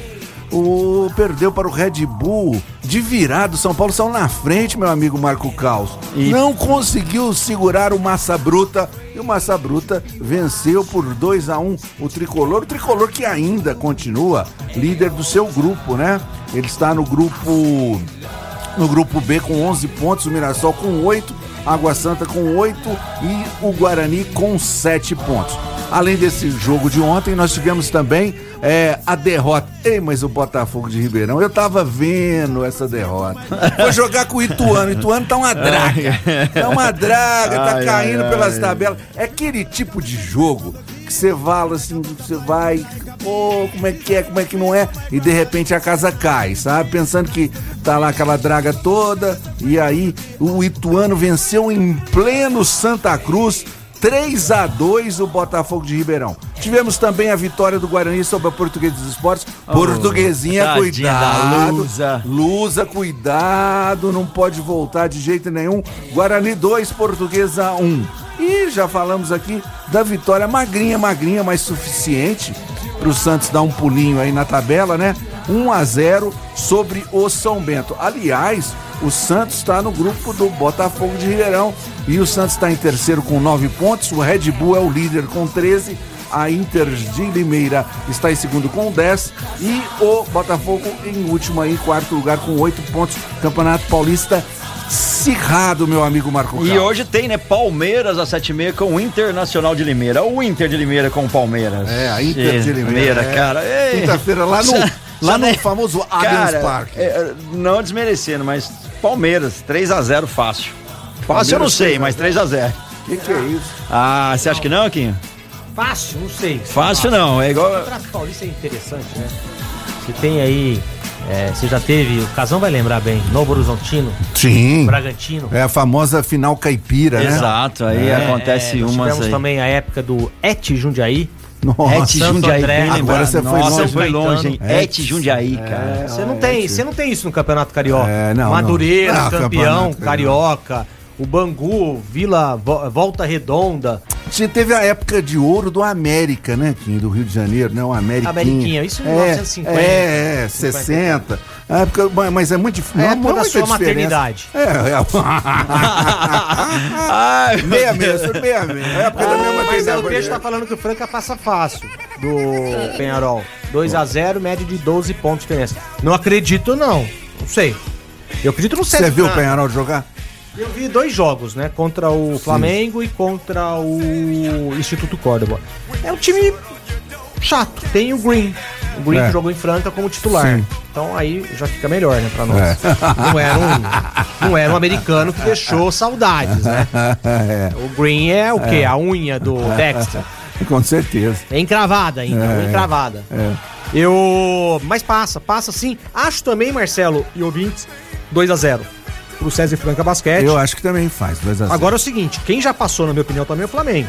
o perdeu para o Red Bull de virado. São Paulo saiu na frente, meu amigo Marco Caos. E- Não conseguiu segurar o Massa Bruta e o Massa Bruta venceu por 2 a 1 o tricolor. O tricolor que ainda continua líder do seu grupo, né? Ele está no grupo no grupo B com 11 pontos, o Mirassol com 8, Água Santa com 8 e o Guarani com 7 pontos. Além desse jogo de ontem, nós tivemos também é, a derrota. Ei, mas o Botafogo de Ribeirão, eu tava vendo essa derrota. Foi jogar com o Ituano. O Ituano tá uma draga. Tá uma draga, tá Ai, caindo ai, pelas ai. tabelas. É aquele tipo de jogo que você fala assim, você vai, pô, como é que é, como é que não é, e de repente a casa cai, sabe? Pensando que tá lá aquela draga toda, e aí o Ituano venceu em pleno Santa Cruz. 3 a 2 o Botafogo de Ribeirão. Tivemos também a vitória do Guarani sobre a Portuguesa dos Esportes. Portuguesinha, tadinha da cuidado. Lusa. Lusa, cuidado, não pode voltar de jeito nenhum. Guarani 2, Portuguesa 1. E já falamos aqui da vitória magrinha, magrinha, mas suficiente para o Santos dar um pulinho aí na tabela, né? 1 a 0 sobre o São Bento. Aliás, o Santos está no grupo do Botafogo de Ribeirão e o Santos está em terceiro com 9 pontos. O Red Bull é o líder com 13. A Inter de Limeira está em segundo com 10 e o Botafogo em último aí, quarto lugar com 8 pontos. Campeonato Paulista acirrado, meu amigo Marco E hoje tem, né, Palmeiras às 7h30 com o Internacional de Limeira. O Inter de Limeira com o Palmeiras. É, a Inter de Limeira. é. cara. Ei. Quinta-feira lá no, lá no famoso Allianz Cara, Park. é, não desmerecendo, mas Palmeiras, 3x0 fácil. Fácil eu não Palmeiras, sei, 3 a mas 3x0. O que, que é isso? Ah, você acha que não, Quinho? Fácil, não sei. Fácil não, é O igual. Campeonato Paulista é interessante, né? Você tem aí. é, você já teve, o Casão vai lembrar bem, Novo Horizontino, Sim. Bragantino. É a famosa final caipira, né? Exato, aí É, acontece nós umas tivemos aí. também a época do Et Jundiaí. Nossa. Et Santo Jundiaí, André. Agora você foi Nossa, longe. foi longe, hein? Et. Et Jundiaí, cara. Você não tem, você não tem isso no Campeonato Carioca. É, não, Madureira, não. Ah, campeão, Campeonato Carioca, o Bangu, Vila Vo- Volta Redonda, Você teve a época de ouro do América, né, Kim? Do Rio de Janeiro, né? O Ameriquinha. Ameriquinha, isso em é, 1950. É, é, 60. A época, mas- mas é muito difícil. Não, época da sua diferença. maternidade. É, Ai, é. meia meia, meia meia. É a época da minha Mas maternidade. o Peixe tá falando que o Franca passa fácil do Penharol. 2x0, média de 12 pontos de diferença. Não acredito, não. Não sei. Eu acredito no Você César. viu o Penharol jogar? Eu vi dois jogos, né? Contra o Flamengo e contra o Instituto Córdoba. É um time chato. Tem o Green. O Green É. jogou em Franca como titular. Sim. Então aí já fica melhor, né, pra nós. É. Não, era um, não era um americano que deixou saudades, né? é, O Green é o quê? A unha do Dexter. com certeza. É encravada ainda, É. unha encravada. É. Eu. Mas passa, passa sim. Acho também, Marcelo e ouvintes, 2 a 0 pro César Franca Basquete. Eu acho que também faz, 2 a 0. Agora é o seguinte, quem já passou, na minha opinião, também é o Flamengo.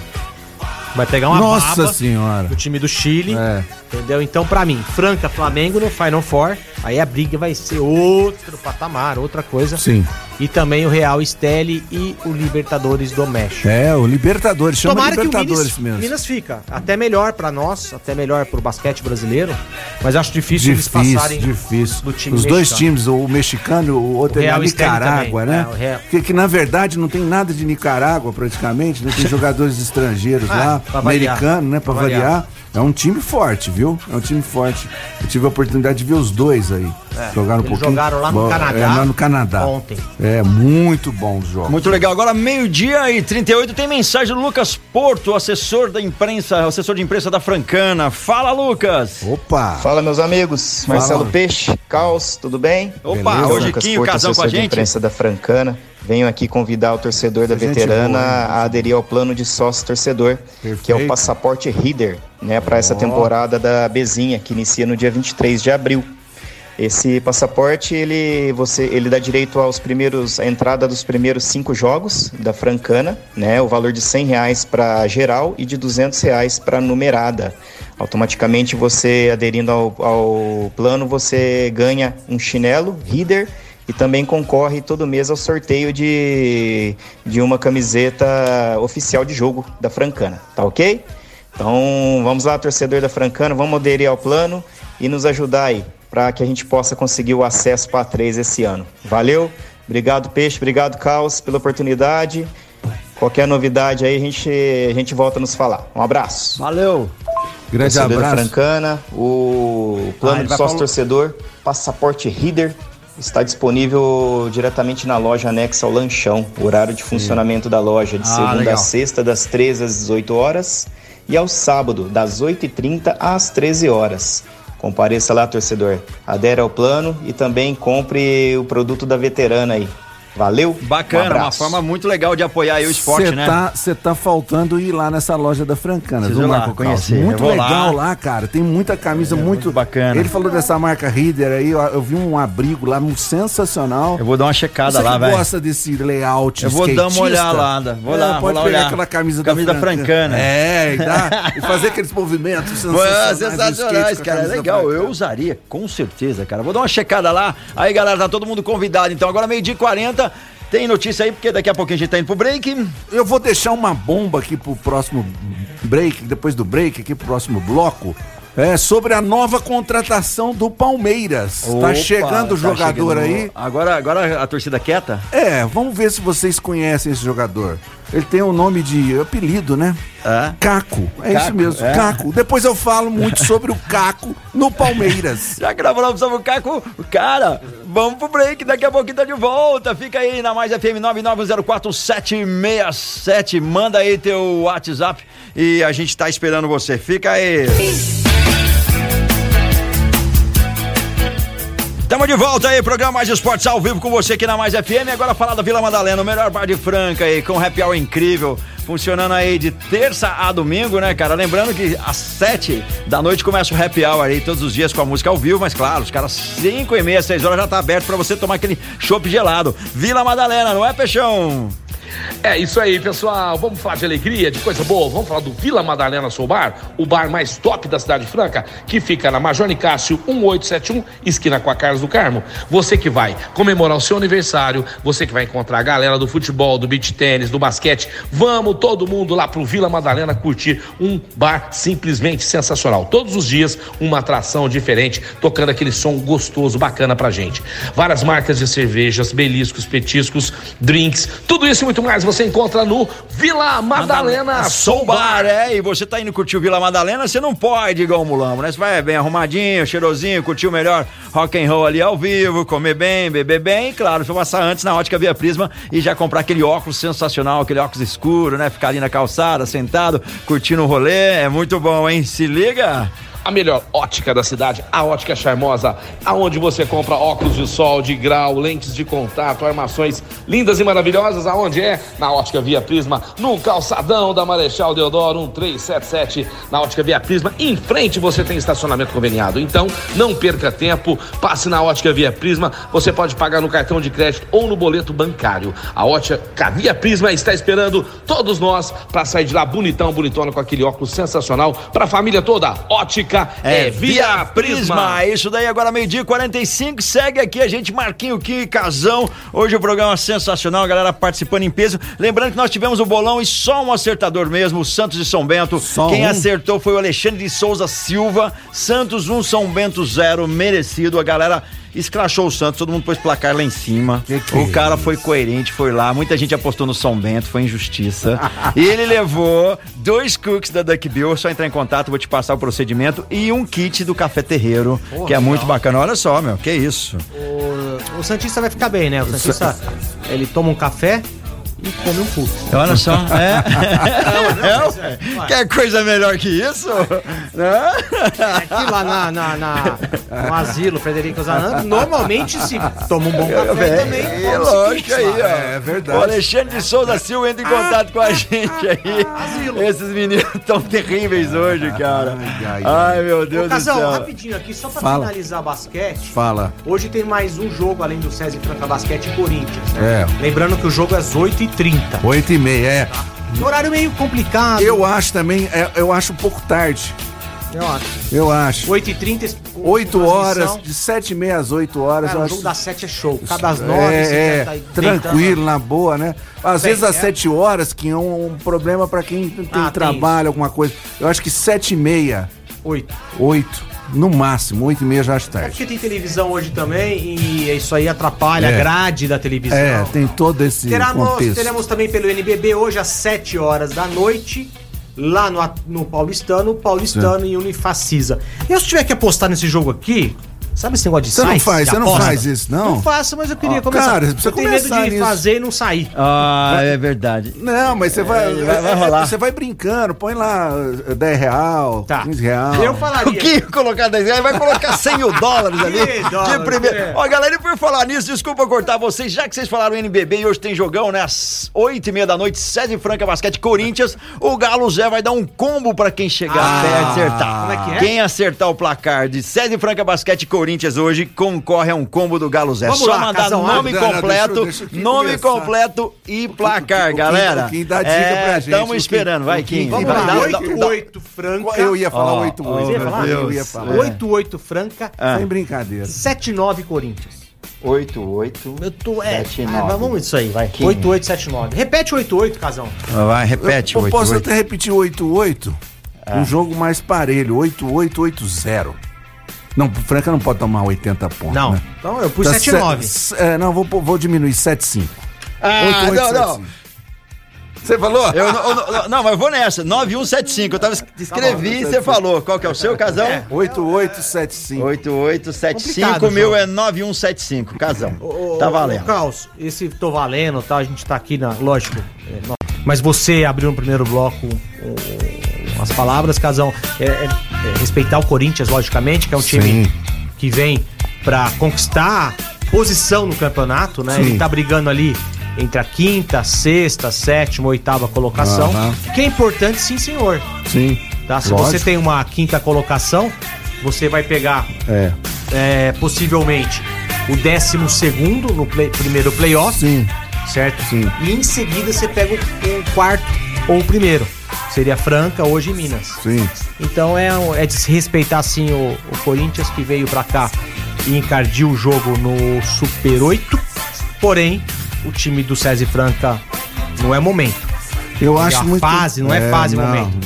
Vai pegar uma Nossa baba senhora. do time do Chile, É. entendeu? Então, pra mim, Franca, Flamengo no Final Four, aí a briga vai ser outro patamar, outra coisa. Sim. E também o Real Esteli e o Libertadores do México. É, o Libertadores, chama Tomara que o Libertadores Minas, mesmo. Minas fica até melhor pra nós, até melhor pro basquete brasileiro, mas acho difícil, eles Difícil, passarem difícil. do time Os dois mexicano. times, o mexicano, o outro O é Nicarágua, também. né? É, o Real- que, que na verdade não tem nada de Nicarágua praticamente, né? Tem jogadores estrangeiros Ah, lá, pra variar. americanos, né? Pra, Pra variar. variar. É um time forte, viu? É um time forte. Eu tive a oportunidade de ver os dois aí. jogaram um pouquinho. jogaram lá no Bom, Canadá É, lá no Canadá. ontem. É, muito bom os jogos. Muito legal. Agora, meio-dia e 38, tem mensagem do Lucas Porto, assessor da imprensa, assessor de imprensa da Francana. Fala, Lucas! Opa! Fala, meus amigos. Marcelo Fala. Peixe, Caos, tudo bem? Opa, Beleza? hoje Lucas Quinho, Porto, casão com a assessor de gente. imprensa da Francana. Venho aqui convidar o torcedor da Gente veterana a aderir ao plano de sócio torcedor, que é o passaporte Reader, né, para essa temporada da Bezinha, que inicia no dia 23 de abril. Esse passaporte ele você ele dá direito aos primeiros a entrada dos primeiros cinco jogos da Francana, né? O valor de 100 reais para geral e de 200 reais para numerada. Automaticamente você aderindo ao, ao plano você ganha um chinelo Reader e também concorre todo mês ao sorteio de, de uma camiseta oficial de jogo da Francana, tá ok? Então vamos lá, torcedor da Francana, vamos aderir ao plano e nos ajudar aí para que a gente possa conseguir o acesso para três esse ano. Valeu, obrigado Peixe, obrigado Caos pela oportunidade. Qualquer novidade aí a gente, a gente volta a nos falar. Um abraço. Valeu! Grande Torcedor da abraço. Francana, o plano Ah, de vai sócio falar- torcedor, passaporte Reader, está disponível diretamente na loja anexa ao lanchão. O horário de funcionamento da loja é de Ah, segunda legal. a sexta, das 13 às 18 horas, e ao sábado, das 8h30 às 13 horas. Compareça lá, torcedor. Adere ao plano e também compre o produto da veterana aí. Valeu? Bacana, Um uma forma muito legal de apoiar aí o esporte, Cê né? Tá, Você tá faltando ir lá nessa loja da Francana, Preciso viu, ir lá, Marco conhecer. Muito Eu vou legal lá. lá. cara. Tem muita camisa muito, muito bacana. Ele falou dessa marca Reader aí, ó, eu vi um abrigo lá um sensacional. Eu vou dar uma checada Você lá, velho. gosta desse layout Eu vou dar uma olhada, vou é, lá, vou pode lá pegar olhar. aquela camisa, Camisa da francana. É, e, dá, e fazer aqueles movimentos sensacionais, sensacionais, cara. É legal. francana. Eu usaria, com certeza, cara. Vou dar uma checada lá. Aí, galera, tá todo mundo convidado. Então, agora meio-dia e 40. Tem notícia aí, porque daqui a pouquinho a gente tá indo pro break. Eu vou deixar uma bomba aqui pro próximo break, depois do break, aqui pro próximo bloco. É sobre a nova contratação do Palmeiras. tá Opa, chegando o tá jogador chegando. aí. Agora, agora a torcida quieta? É, vamos ver se vocês conhecem esse jogador. Ele tem o nome de apelido, né? É. Caco. É Caco, isso mesmo, é. Caco. Depois eu falo muito sobre o Caco no Palmeiras. Já que nós falamos sobre o Caco, cara, vamos pro break, daqui a pouquinho tá de volta. Fica aí na Mais FM 9904767. Manda aí teu WhatsApp e a gente tá esperando você. Fica aí. Tamo de volta aí, programa Mais Esportes ao vivo com você aqui na Mais FM. Agora falar da Vila Madalena, o melhor bar de Franca aí, com um happy hour incrível. Funcionando aí de terça a domingo, né, cara? Lembrando que às sete da noite começa o happy hour aí, todos os dias com a música ao vivo, mas claro, os caras cinco e meia, seis horas já tá aberto pra você tomar aquele chopp gelado. Vila Madalena, não é, Peixão? É isso aí, pessoal. Vamos falar de alegria, de coisa boa. Vamos falar do Vila Madalena Soul Bar, o bar mais top da cidade franca, que fica na Major Nicásio 1871, esquina com a Carlos do Carmo. Você que vai comemorar o seu aniversário, você que vai encontrar a galera do futebol, do beach tênis, do basquete, vamos todo mundo lá pro Vila Madalena curtir um bar simplesmente sensacional. Todos os dias uma atração diferente, tocando aquele som gostoso, bacana pra gente. Várias marcas de cervejas, beliscos, petiscos, drinks, tudo isso e muito mais você encontra no Vila Madalena Soul Bar, é, e você tá indo curtir o Vila Madalena, você não pode igual o Mulambo, né? Você vai bem arrumadinho, cheirosinho, curtir o melhor rock and roll ali ao vivo, comer bem, beber bem, e claro, você passar antes na ótica Via Prisma e já comprar aquele óculos sensacional, aquele óculos escuro, né? Ficar ali na calçada, sentado, curtindo o rolê, é muito bom, hein? Se liga! A melhor ótica da cidade, a Ótica Charmosa, aonde você compra óculos de sol, de grau, lentes de contato, armações lindas e maravilhosas, aonde é? Na Ótica Via Prisma, no calçadão da Marechal Deodoro 1377, na Ótica Via Prisma, em frente você tem estacionamento conveniado. Então, não perca tempo, passe na Ótica Via Prisma, você pode pagar no cartão de crédito ou no boleto bancário. A Ótica Via Prisma está esperando todos nós para sair de lá bonitão, bonitona com aquele óculos sensacional para a família toda. Ótica é, Via Prisma. Isso daí agora meio-dia e 45. Segue aqui a gente, Marquinho Kim Casão. Hoje o programa é sensacional, a galera participando em peso. Lembrando que nós tivemos o bolão e só um acertador mesmo, o Santos de São Bento. Só Quem um? acertou foi o Alexandre de Souza Silva. Santos 1, São Bento 0, merecido. A galera escrachou o Santos, todo mundo pôs placar lá em cima. Que que o é cara foi coerente, foi lá. Muita gente apostou no São Bento, foi injustiça. e ele levou dois cookies da Duck Bill. Só entrar em contato, vou te passar o procedimento. E um kit do Café Terreiro, que é muito bacana. Olha só, meu, que isso. O, o Santista vai ficar bem, né? O Santista, ele toma um café e come um cookie. Olha só, é. é, é. Quer coisa melhor que isso? Né? Aqui lá na, na, na- no asilo Frederico Zanano, normalmente se toma um bom café também. É, lógico aí, lá. ó. É verdade. O Alexandre de Souza Silva entra em contato com a gente aí. Esses meninos tão terríveis hoje, cara. ai, Ai, meu Deus Ô, do Casão, céu. rapidinho aqui, só pra Fala. finalizar basquete. Fala. Hoje tem mais um jogo além do César e Franca Basquete e Corinthians. né? É. Lembrando que o jogo é às 8h30. Oito e meia, é. Horário meio complicado. Eu acho também, é, eu acho um pouco tarde. Eu acho. Eu acho. 8h30. com- Oito com horas, transmissão. de sete e meia às oito horas, Cara, eu o acho. jogo das 7 é show. Cada às 9 é, é, tranquilo, na boa, né? Às Bem, vezes às é. sete horas, que é um, um problema pra quem tem Ah, tem trabalho, alguma coisa. Eu acho que sete e meia, 8. oito, no máximo, oito e meia já acho É porque tem televisão hoje também e isso aí atrapalha É. a grade da televisão. É, tem todo esse Teremos, contexto. teremos também pelo NBB hoje às 7 horas da noite, lá no, no Paulistano, Paulistano e Unifacisa. Eu se tiver que apostar nesse jogo aqui, sabe esse negócio de Você não faz, você não faz isso, não? Não faço, mas eu queria Ó, começar. cara, você precisa eu tenho medo começar de nisso. fazer e não sair. Ah, é verdade. Não, mas você vai, É, vai- vai rolar. Você vai brincando, põe lá eh, 10 real, Tá. 15 real. Eu O falaria. que colocar 10 reais? Vai colocar 100 mil dólares ali. Que dólares, primeiro. é. Ó, galera, e por falar nisso, desculpa cortar vocês, já que vocês falaram NBB e hoje tem jogão, né? Às 8 e meia da noite, César Franca Basquete Corinthians. O Galo Zé vai dar um combo pra quem chegar Ah, e acertar. como é que é? Quem acertar o placar de César Franca Basquete Corinthians hoje concorre a um combo do Galo Zé. Vamos Só lá, mandar nome não, não, completo, deixa deixa nome começar. completo e placar, o galera. Kim dá dica pra gente, Estamos esperando, vai, Kim-. Vamos Vai, lá, dá- dá- 88 Franca. Eu ia falar Ó, 8 ó, Você ia falar? Eu ia falar. 88 Franca, Ah. Sem brincadeira. 79 Corinthians. 88. Eu tô, é, 79. ah, vamos isso aí, vai. Quem? 8879. Repete 88, Casão. Vai, repete. Eu, eu posso 88. até repetir 8-8? Ah. Um jogo mais parelho, 8-8-8-0. Não, o Franca não pode tomar 80 pontos. Não. Né? Então eu pus Tá 79. se- É, não, vou, vou diminuir 7-5. Ah, não, não. Você falou? Eu, não, eu não, mas eu vou nessa. 9175. Eu tava es- escrevi e você falou. Qual que é o seu, Casão? 8875. 8875. Complicado, O meu João. é 9175. Casão. Ô, Tá valendo. Caos, esse tô valendo, tá? A gente tá aqui na. Lógico. é, mas você abriu no primeiro bloco o- as palavras, Casão. É, é- é respeitar o Corinthians, logicamente, que é um time Sim. que vem pra conquistar posição no campeonato, né? Sim. Ele tá brigando ali entre a quinta, sexta, sétima, oitava colocação. Aham. Que é importante, sim, senhor. Sim. Tá? Se Lógico. você tem uma quinta colocação, você vai pegar É. é, possivelmente o décimo segundo no play- primeiro playoff, Sim. certo? Sim. E em seguida você pega o, o quarto ou o primeiro. Seria Franca, hoje em Minas. Sim. Então é, é desrespeitar sim o, o Corinthians que veio pra cá e encardiu o jogo no Super 8. Porém, o time do César Franca não é momento. Eu E acho a muito. fase, não é, fase, não. momento.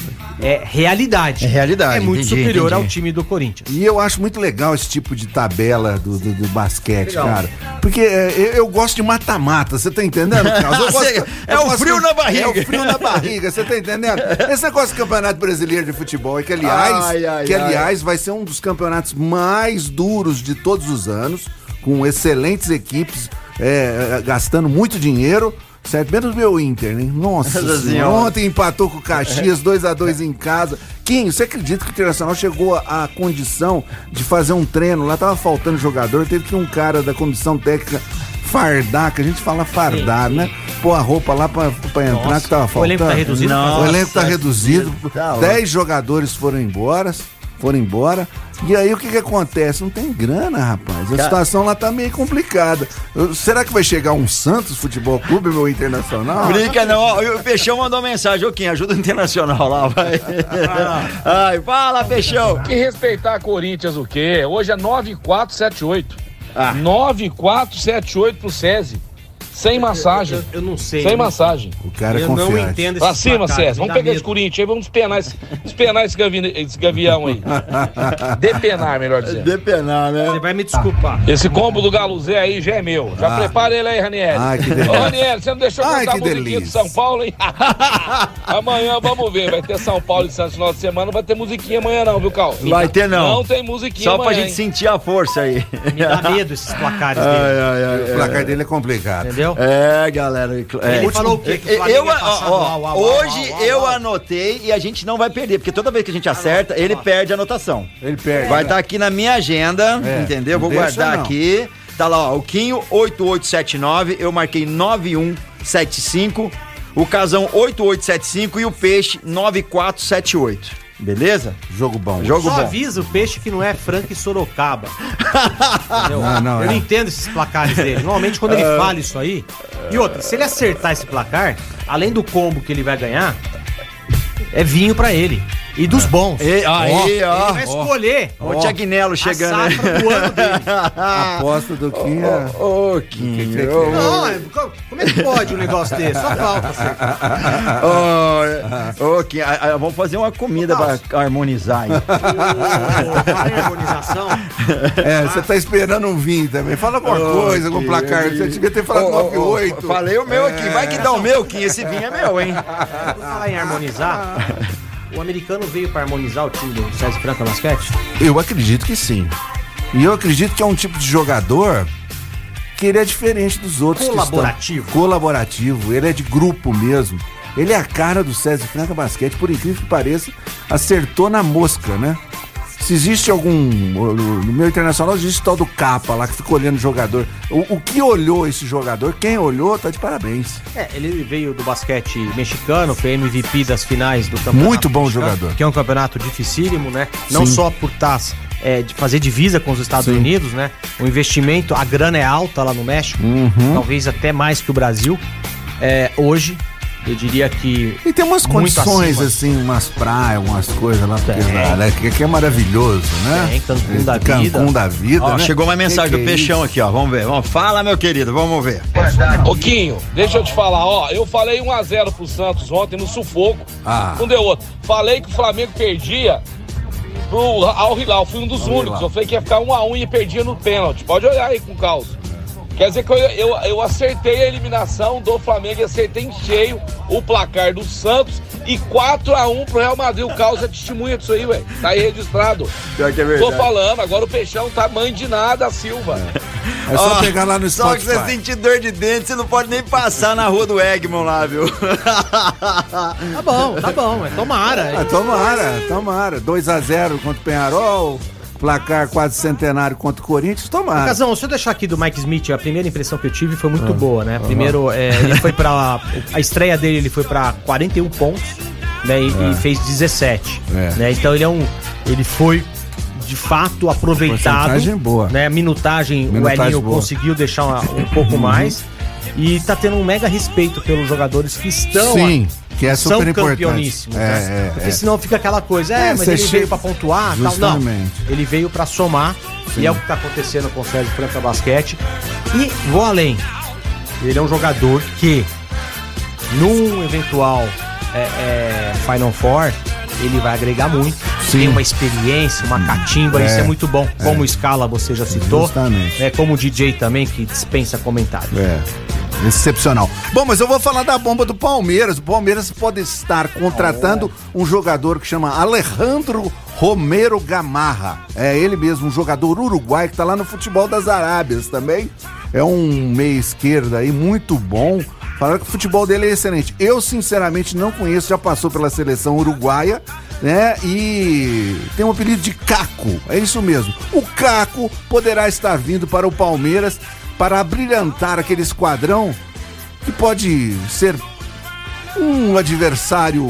É realidade. É realidade, É muito entendi, superior entendi. ao time do Corinthians. E eu acho muito legal esse tipo de tabela do, do, do basquete, Legal. cara. Porque é, eu, eu gosto de mata-mata, você tá entendendo, Carlos? Eu gosto- é o frio de- na barriga. É o frio na barriga, você tá entendendo? Esse negócio do Campeonato Brasileiro de Futebol, é que aliás, Ai, ai, que, ai. aliás vai ser um dos campeonatos mais duros de todos os anos, com excelentes equipes, é, é, gastando muito dinheiro. Certo? Menos meu Inter, né? Nossa Nossa. Ontem empatou com o Caxias 2x2 em casa. Quinho, você acredita que o Internacional chegou à condição de fazer um treino? Lá tava faltando jogador, teve que um cara da comissão técnica fardar, que a gente fala fardar, Sim, sim. né? Pôr a roupa lá pra, pra entrar Nossa. que tava O faltando. elenco tá reduzido? o elenco tá Nossa, reduzido. tá louco. 10 jogadores foram embora, foram embora. E aí o que que acontece? Não tem grana, rapaz. A Cara- situação lá tá meio complicada. Eu- Será que vai chegar um Santos Futebol Clube, meu internacional? Brinca não, ó, o Peixão mandou mensagem, ô Kim, ajuda o Internacional lá, vai. Ai, fala, Peixão. Que respeitar Corinthians o quê? Hoje é 9478. Ah. 9478 pro SESI. Sem massagem. Eu, eu não sei. Sem eu não- massagem. O cara é eu não confiante. entendo Pra esses cima, César. Vamos pegar esse medo. Corinthians aí, vamos despenar esse, despenar esse, gavi- esse gavião aí. Depenar, melhor dizendo. Depenar, né? Você vai me desculpar. Esse combo do Galo Zé aí já é meu. Já Ah. prepara ele aí, Ranieri. Ai, que Ô, delícia. Ranieri, você não deixou Ai, cantar que a musiquinha de delícia. São Paulo, hein? amanhã vamos ver. Vai ter São Paulo e Santos no final de semana. Não vai ter musiquinha amanhã, não, viu, Cal? Vai ter não. Não tem musiquinha Só pra amanhã, gente hein? sentir a força aí. Me dá medo esses placares dele. Ai, ai, ai, O placar dele é complicado. Entendeu? É, galera. É. Ele falou o quê? Que o Eu, ó, au, hoje eu anotei e a gente não vai perder, porque toda vez que a gente acerta, ele perde a anotação. Ele perde. Vai estar aqui na minha agenda, É, entendeu? Vou deixa, guardar não. aqui. Tá lá, ó, o Quinho 8879, eu marquei 9175, o Casão 8875 e o Peixe 9478. Beleza? Jogo bom. Jogo Só bom. avisa o peixe que não é Franca e Sorocaba. Não, não, eu é. não entendo esses placares dele. Normalmente quando ele fala isso aí. E outra, se ele acertar esse placar, além do combo que ele vai ganhar, é vinho pra ele. E dos bons. E, aí, Ele ó. vai escolher Ó, o Tiagnelo chegando. a safra do ano dele. Aposta do Kim é... Ô, é? Não, é- como é que pode um negócio desse? Só falta acertar. Ô, ô, a- a- vamos fazer uma comida pra harmonizar aí. Fala em harmonização. É, você tá esperando um vinho também. Fala alguma coisa, algum placar. Você devia ter falado Ô, ô, ô, 9-8. Falei o meu aqui. Vai que dá o meu, Quinho. Esse vinho é meu, hein? Por falar em harmonizar, o americano veio pra harmonizar o time do César Franca Basquete? Eu acredito que sim. E eu acredito que é um tipo de jogador que ele é diferente dos outros. Colaborativo. estão- Colaborativo. Ele é de grupo mesmo. Ele é a cara do César Franca Basquete, por incrível que pareça, acertou na mosca, né? Se existe algum. No meu internacional existe o tal do capa lá que fica olhando o jogador. O, o que olhou esse jogador, quem olhou, tá de parabéns. É, ele veio do basquete mexicano, foi MVP das finais do campeonato. Muito bom mexicano, jogador. Que é um campeonato dificílimo, né? Não Sim. só por estar é, de fazer divisa com os Estados Sim. Unidos, né? O investimento, a grana é alta lá no México, Uhum. talvez até mais que o Brasil. É, hoje, eu diria que. E tem umas condições, acima. assim, umas praias, umas coisas lá, porque, né, que, que é maravilhoso, né? Tem, Cancún da Cancún vida. da vida, Ó, né? chegou uma mensagem Que do que é Peixão isso? aqui, ó. Vamos ver. Vamos. Fala, meu querido. Vamos ver. Ô, Quinho, deixa eu te falar, ó. Eu falei 1x0 pro Santos ontem no sufoco. Ah. Não deu outro. Falei que o Flamengo perdia pro Al Hilal. Fui um dos Al únicos. Hilal. Eu falei que ia ficar 1x1 e perdia no pênalti. Pode olhar aí com caos. Quer dizer que eu, eu, eu acertei a eliminação do Flamengo e acertei em cheio o placar do Santos e 4x1 pro Real Madrid. O caos é testemunha disso aí, velho. Tá aí registrado. Pior que é Tô verdade. falando, agora o Peixão tá mãe de nada, Silva. É só Ó, pegar lá no Só que você sentir dor de dente, você não pode nem passar na rua do Egmont lá, viu? Tá bom, tá bom, é tomara. Ah, tomara, tomara. 2x0 contra o Penharol, placar quase centenário contra o Corinthians, tomara. Casão, se eu deixar aqui do Mike Smith, a primeira impressão que eu tive foi Ah. muito boa, né? Primeiro, é, ele foi pra. A estreia dele, ele foi pra 41 pontos, né? E, e fez 17. É. Né? Então ele é um. Ele foi. De fato, aproveitado. Porcentagem boa. Né? A minutagem, Minutagem o Elinho boa. Uhum. conseguiu deixar um pouco mais. E tá tendo um mega respeito pelos jogadores que estão. Sim, que é são super importante. campeoníssimos. É, né? é, Porque é. senão fica aquela coisa, é, É, mas ele chega- veio pra pontuar, tal. Não. Ele veio pra somar, e é o que tá acontecendo com o Sérgio Franca Basquete. E vou além. Ele é um jogador que, num eventual é, é, Final Four, ele vai agregar muito. Sim. Tem uma experiência, uma catimba, É, isso é muito bom. Como o Scala você já citou. Justamente. É, como o DJ também, que dispensa comentários. É. Excepcional. Bom, mas eu vou falar da bomba do Palmeiras. O Palmeiras pode estar contratando um jogador que chama Alejandro Romero Gamarra. É ele mesmo, um jogador uruguai que tá lá no futebol das Arábias também. É um meia esquerda aí muito bom. Falaram que o futebol dele é excelente. Eu, sinceramente, não conheço, já passou pela seleção uruguaia, né? E tem um apelido de Caco. É isso mesmo. O Caco poderá estar vindo para o Palmeiras para abrilhantar aquele esquadrão que pode ser um adversário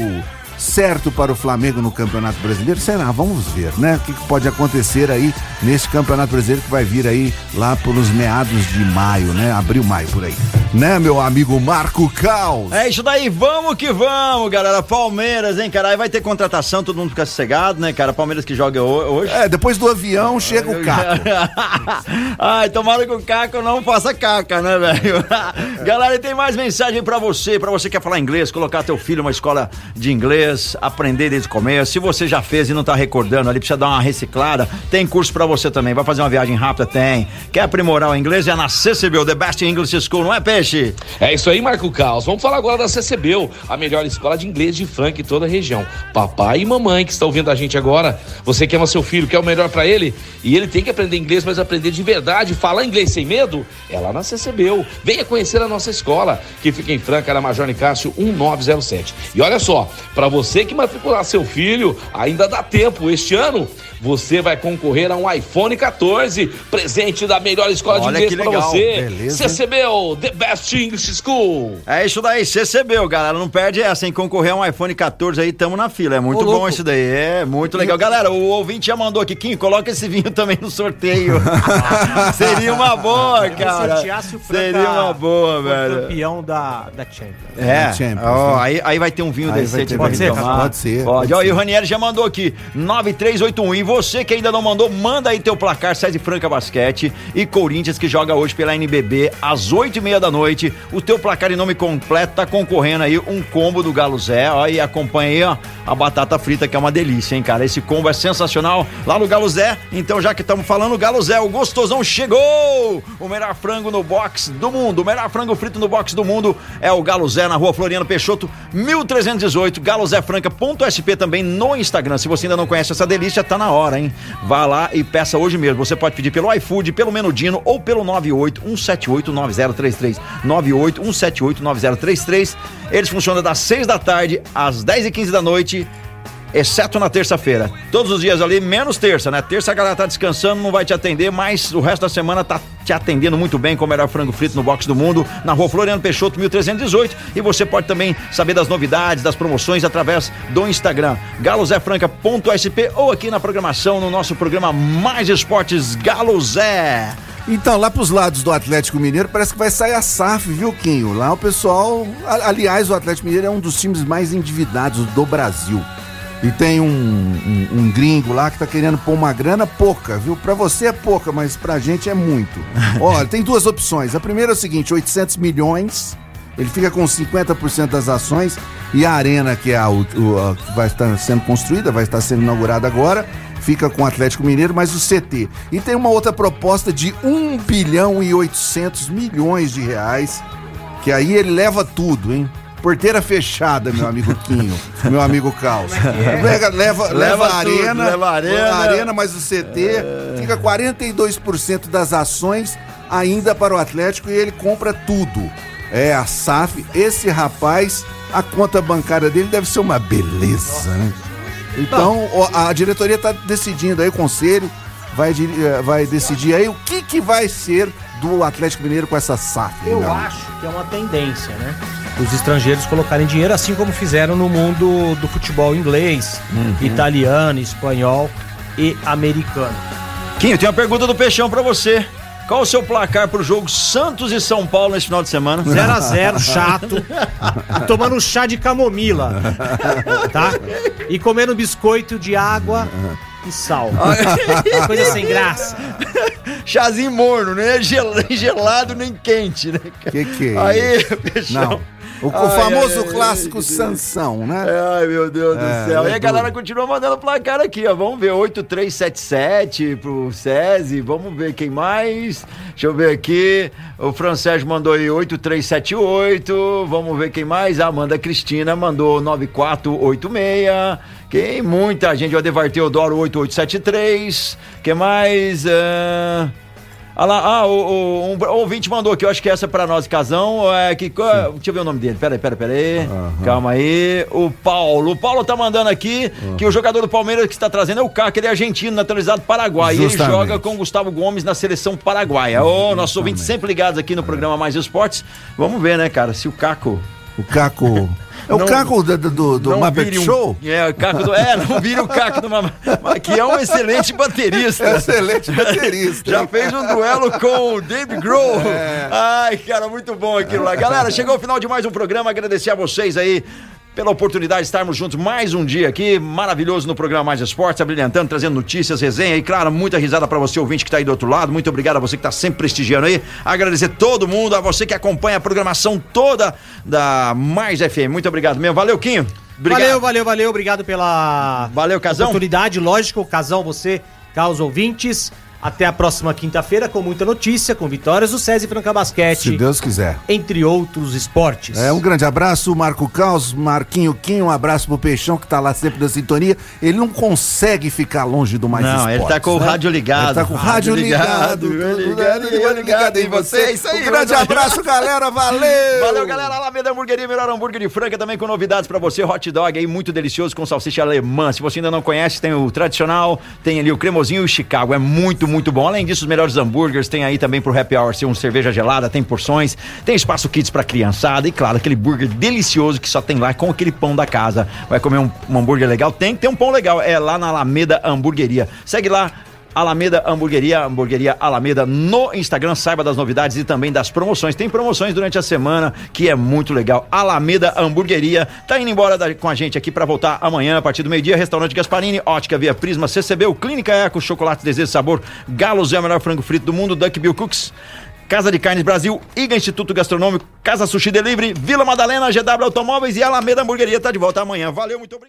certo para o Flamengo no Campeonato Brasileiro? Será? Vamos ver, né? O que pode acontecer aí nesse Campeonato Brasileiro que vai vir aí lá pelos meados de maio, né? Abril, maio, por aí. Né, meu amigo Marco Caos? É isso daí, vamos que vamos, galera. Palmeiras, hein, cara? Aí vai ter contratação, todo mundo fica sossegado, né, cara? Palmeiras que joga ho- hoje. É, depois do avião chega o Caco. Ai, tomara que o Caco não faça caca, né, velho? Galera, e tem mais mensagem pra você, pra você que quer falar inglês, colocar teu filho numa escola de inglês, aprender desde o começo. Se você já fez e não tá recordando ali, precisa dar uma reciclada, tem curso pra você também. Vai fazer uma viagem rápida? Tem. Quer aprimorar o inglês? É na CCBU, The Best English School, não é, Peixe? É isso aí, Marco Caos. Vamos falar agora da CCBU, a melhor escola de inglês de Franca em toda a região. Papai e mamãe que estão ouvindo a gente agora, você que ama seu filho, quer o melhor pra ele, e ele tem que aprender inglês, mas aprender de verdade, falar inglês sem medo, é lá na CCBU. Venha conhecer a nossa escola, que fica em Franca, na Major Nicásio 1907. E olha só, pra você que matricular seu filho, ainda dá tempo. Este ano, você vai concorrer a um iPhone 14, presente da melhor escola Olha de inglês pra legal, você. beleza. CCBU, The Best English School. É isso daí, CCBU, galera. Não perde essa, em concorrer a um iPhone 14 aí, tamo na fila. É muito Ô, bom louco. isso daí. É muito legal. Galera, o ouvinte já mandou aqui, Kim, coloca esse vinho também no sorteio. Seria uma boa, cara. o Franca Seria uma boa, velho. campeão da, da Champions. É, Champions, ó, né? aí, aí vai ter um vinho Aí pra vinho. gente Pode ser. Pode ser, Pode. pode Ó, e o Ranieri já mandou aqui, 9381. E você que ainda não mandou, manda aí teu placar, César Franca Basquete e Corinthians que joga hoje pela NBB às 8 e meia da noite. O teu placar e nome completo tá concorrendo aí um combo do Galo Zé. Ó, e acompanha aí, ó, a batata frita que é uma delícia, hein, cara. Esse combo é sensacional lá no Galo Zé. Então, já que estamos falando, Galo Zé, o gostosão chegou! O melhor frango no box do mundo, o melhor frango frito no box do mundo é o Galo Zé na rua Floriano Peixoto, 1318, galozéfranca.sp também no Instagram. Se você ainda não conhece essa delícia, tá na hora, hein? Vá lá e peça hoje mesmo. Você pode pedir pelo iFood, pelo Menudino ou pelo 981789033. 981789033. Eles funcionam das 6 da tarde às 10 e 15 da noite exceto na terça-feira. Todos os dias ali, menos terça, né? Terça a galera tá descansando, não vai te atender, mas o resto da semana tá te atendendo muito bem com o melhor frango frito no box do mundo, na rua Floriano Peixoto, 1318. E você pode também saber das novidades, das promoções através do Instagram, galozefranca.sp ou aqui na programação, no nosso programa Mais Esportes Galo Zé. Então, lá pros lados do Atlético Mineiro, parece que vai sair a SAF, viu, Quinho? Lá o pessoal. Aliás, o Atlético Mineiro é um dos times mais endividados do Brasil. E tem um, um- um gringo lá que tá querendo pôr uma grana pouca, viu? Pra você é pouca, mas pra gente é muito. Olha, tem duas opções. A primeira é o seguinte: 800 milhões. Ele fica com 50% das ações e a arena, que é a, o- a que vai estar sendo construída, vai estar sendo inaugurada agora, fica com o Atlético Mineiro, mas o CT. E tem uma outra proposta de 1 bilhão e 800 milhões de reais, que aí ele leva tudo, hein? Porteira fechada, meu amigo Quinho, meu amigo Caos. Leva, leva, leva, Leva a tudo, arena, leva a arena. arena, mas o CT fica 42% das ações ainda para o Atlético e ele compra tudo. É a SAF, esse rapaz, a conta bancária dele deve ser uma beleza, né? Então, a diretoria está decidindo aí, o conselho vai, eh, vai decidir aí o que, que vai ser do Atlético Mineiro com essa SAF. Eu acho que é uma tendência, né? Os estrangeiros colocarem dinheiro, assim como fizeram no mundo do futebol inglês, italiano, espanhol e americano. Quinho, tem uma pergunta do Peixão pra você. Qual o seu placar pro jogo Santos e São Paulo nesse final de semana? 0x0, chato. e tomando chá de camomila. Tá? E comendo biscoito de água e sal. Coisa sem graça. Chazinho morno, nem gelado, nem quente, né? cara? Que que é Aí, Peixão. Não. O, o Ai, famoso ai, clássico ai, Sansão, né? Ai, meu Deus do É, céu. E é a galera continua mandando placar aqui, ó. Vamos ver, 8377 pro SESI. Vamos ver quem mais. Deixa eu ver aqui. O Fran Sérgio mandou aí 8378. Vamos ver quem mais. A Amanda Cristina mandou 9486. Quem? Muita gente. O Adevar Teodoro 8873. Quem mais? Ah, Ah lá, ah, o, o- um ouvinte mandou aqui, eu acho que essa é pra nós, casão. É, que, qual- deixa eu ver o nome dele. Pera aí, pera aí, pera aí. Calma aí. O Paulo. O Paulo tá mandando aqui que o jogador do Palmeiras que está trazendo é o Caco, ele é argentino, naturalizado Paraguai. E ele joga com o Gustavo Gomes na seleção paraguaia. Ô, nossos ouvintes sempre ligados aqui no programa Mais Esportes. Vamos ver, né, cara, se o Caco. O Caco. É o Não- Caco do, do, do Muppet um- Show? É, o Caco do. É, não vire o Caco do Mama- que é um excelente baterista. Excelente baterista. Já fez um duelo com o Dave Grohl. É. Ai, cara, muito bom aquilo lá. Galera, chegou o final de mais um programa. Agradecer a vocês aí pela oportunidade de estarmos juntos mais um dia aqui, maravilhoso no programa Mais Esportes, abrilhantando, trazendo notícias, resenha e, claro, muita risada pra você, ouvinte que tá aí do outro lado. Muito obrigado a você que tá sempre prestigiando aí. Agradecer todo mundo, a você que acompanha a programação toda da Mais FM. Muito obrigado mesmo. Valeu, Quinho. Obrigado. Valeu, valeu, valeu. Obrigado pela Valeu, Casão. oportunidade. Lógico, Casão, você, caos ouvintes. Até a próxima quinta-feira com muita notícia, com vitórias do SESI Franca Se Basquete, Deus quiser. entre outros esportes. É, um grande abraço, Marco Caos, Marquinho Quinho, um abraço pro Peixão que tá lá sempre na sintonia. Ele não consegue ficar longe do mais Não, ele esportes, tá com o né? rádio ligado. Ele tá com o rádio ligado. ligado, ligado, ligado, ligado em você. Isso aí, Um grande abraço, galera. Valeu! Valeu, galera. Alameda Hamburgueria, melhor hambúrguer de Franca, também com novidades pra você. Hot dog aí, muito delicioso, com salsicha alemã. Se você ainda não conhece, tem o tradicional, tem ali o cremosinho e o Chicago. É muito, muito bom. Além disso, os melhores hambúrgueres. Tem aí também pro happy hour, ser um cerveja gelada, tem porções, tem espaço kits pra criançada. E claro, aquele burger delicioso que só tem lá com aquele pão da casa. Vai comer um, um hambúrguer legal? Tem que ter um pão legal. É lá na Alameda Hamburgueria. Segue lá. Alameda Hamburgueria, Hamburgueria Alameda no Instagram, saiba das novidades e também das promoções. Tem promoções durante a semana que é muito legal. Alameda Hamburgueria tá indo embora da- com a gente aqui para voltar amanhã a partir do meio-dia. Restaurante Gasparini, Ótica Via Prisma, CCB, Clínica Eco, Chocolate Desejo Sabor, Galos é o melhor frango frito do mundo, Duck Bill Cooks. Casa de Carnes Brasil, IGA Instituto Gastronômico, Casa Sushi Delivery, Vila Madalena, GW Automóveis e Alameda Hamburgueria tá de volta amanhã. Valeu, muito obrigado.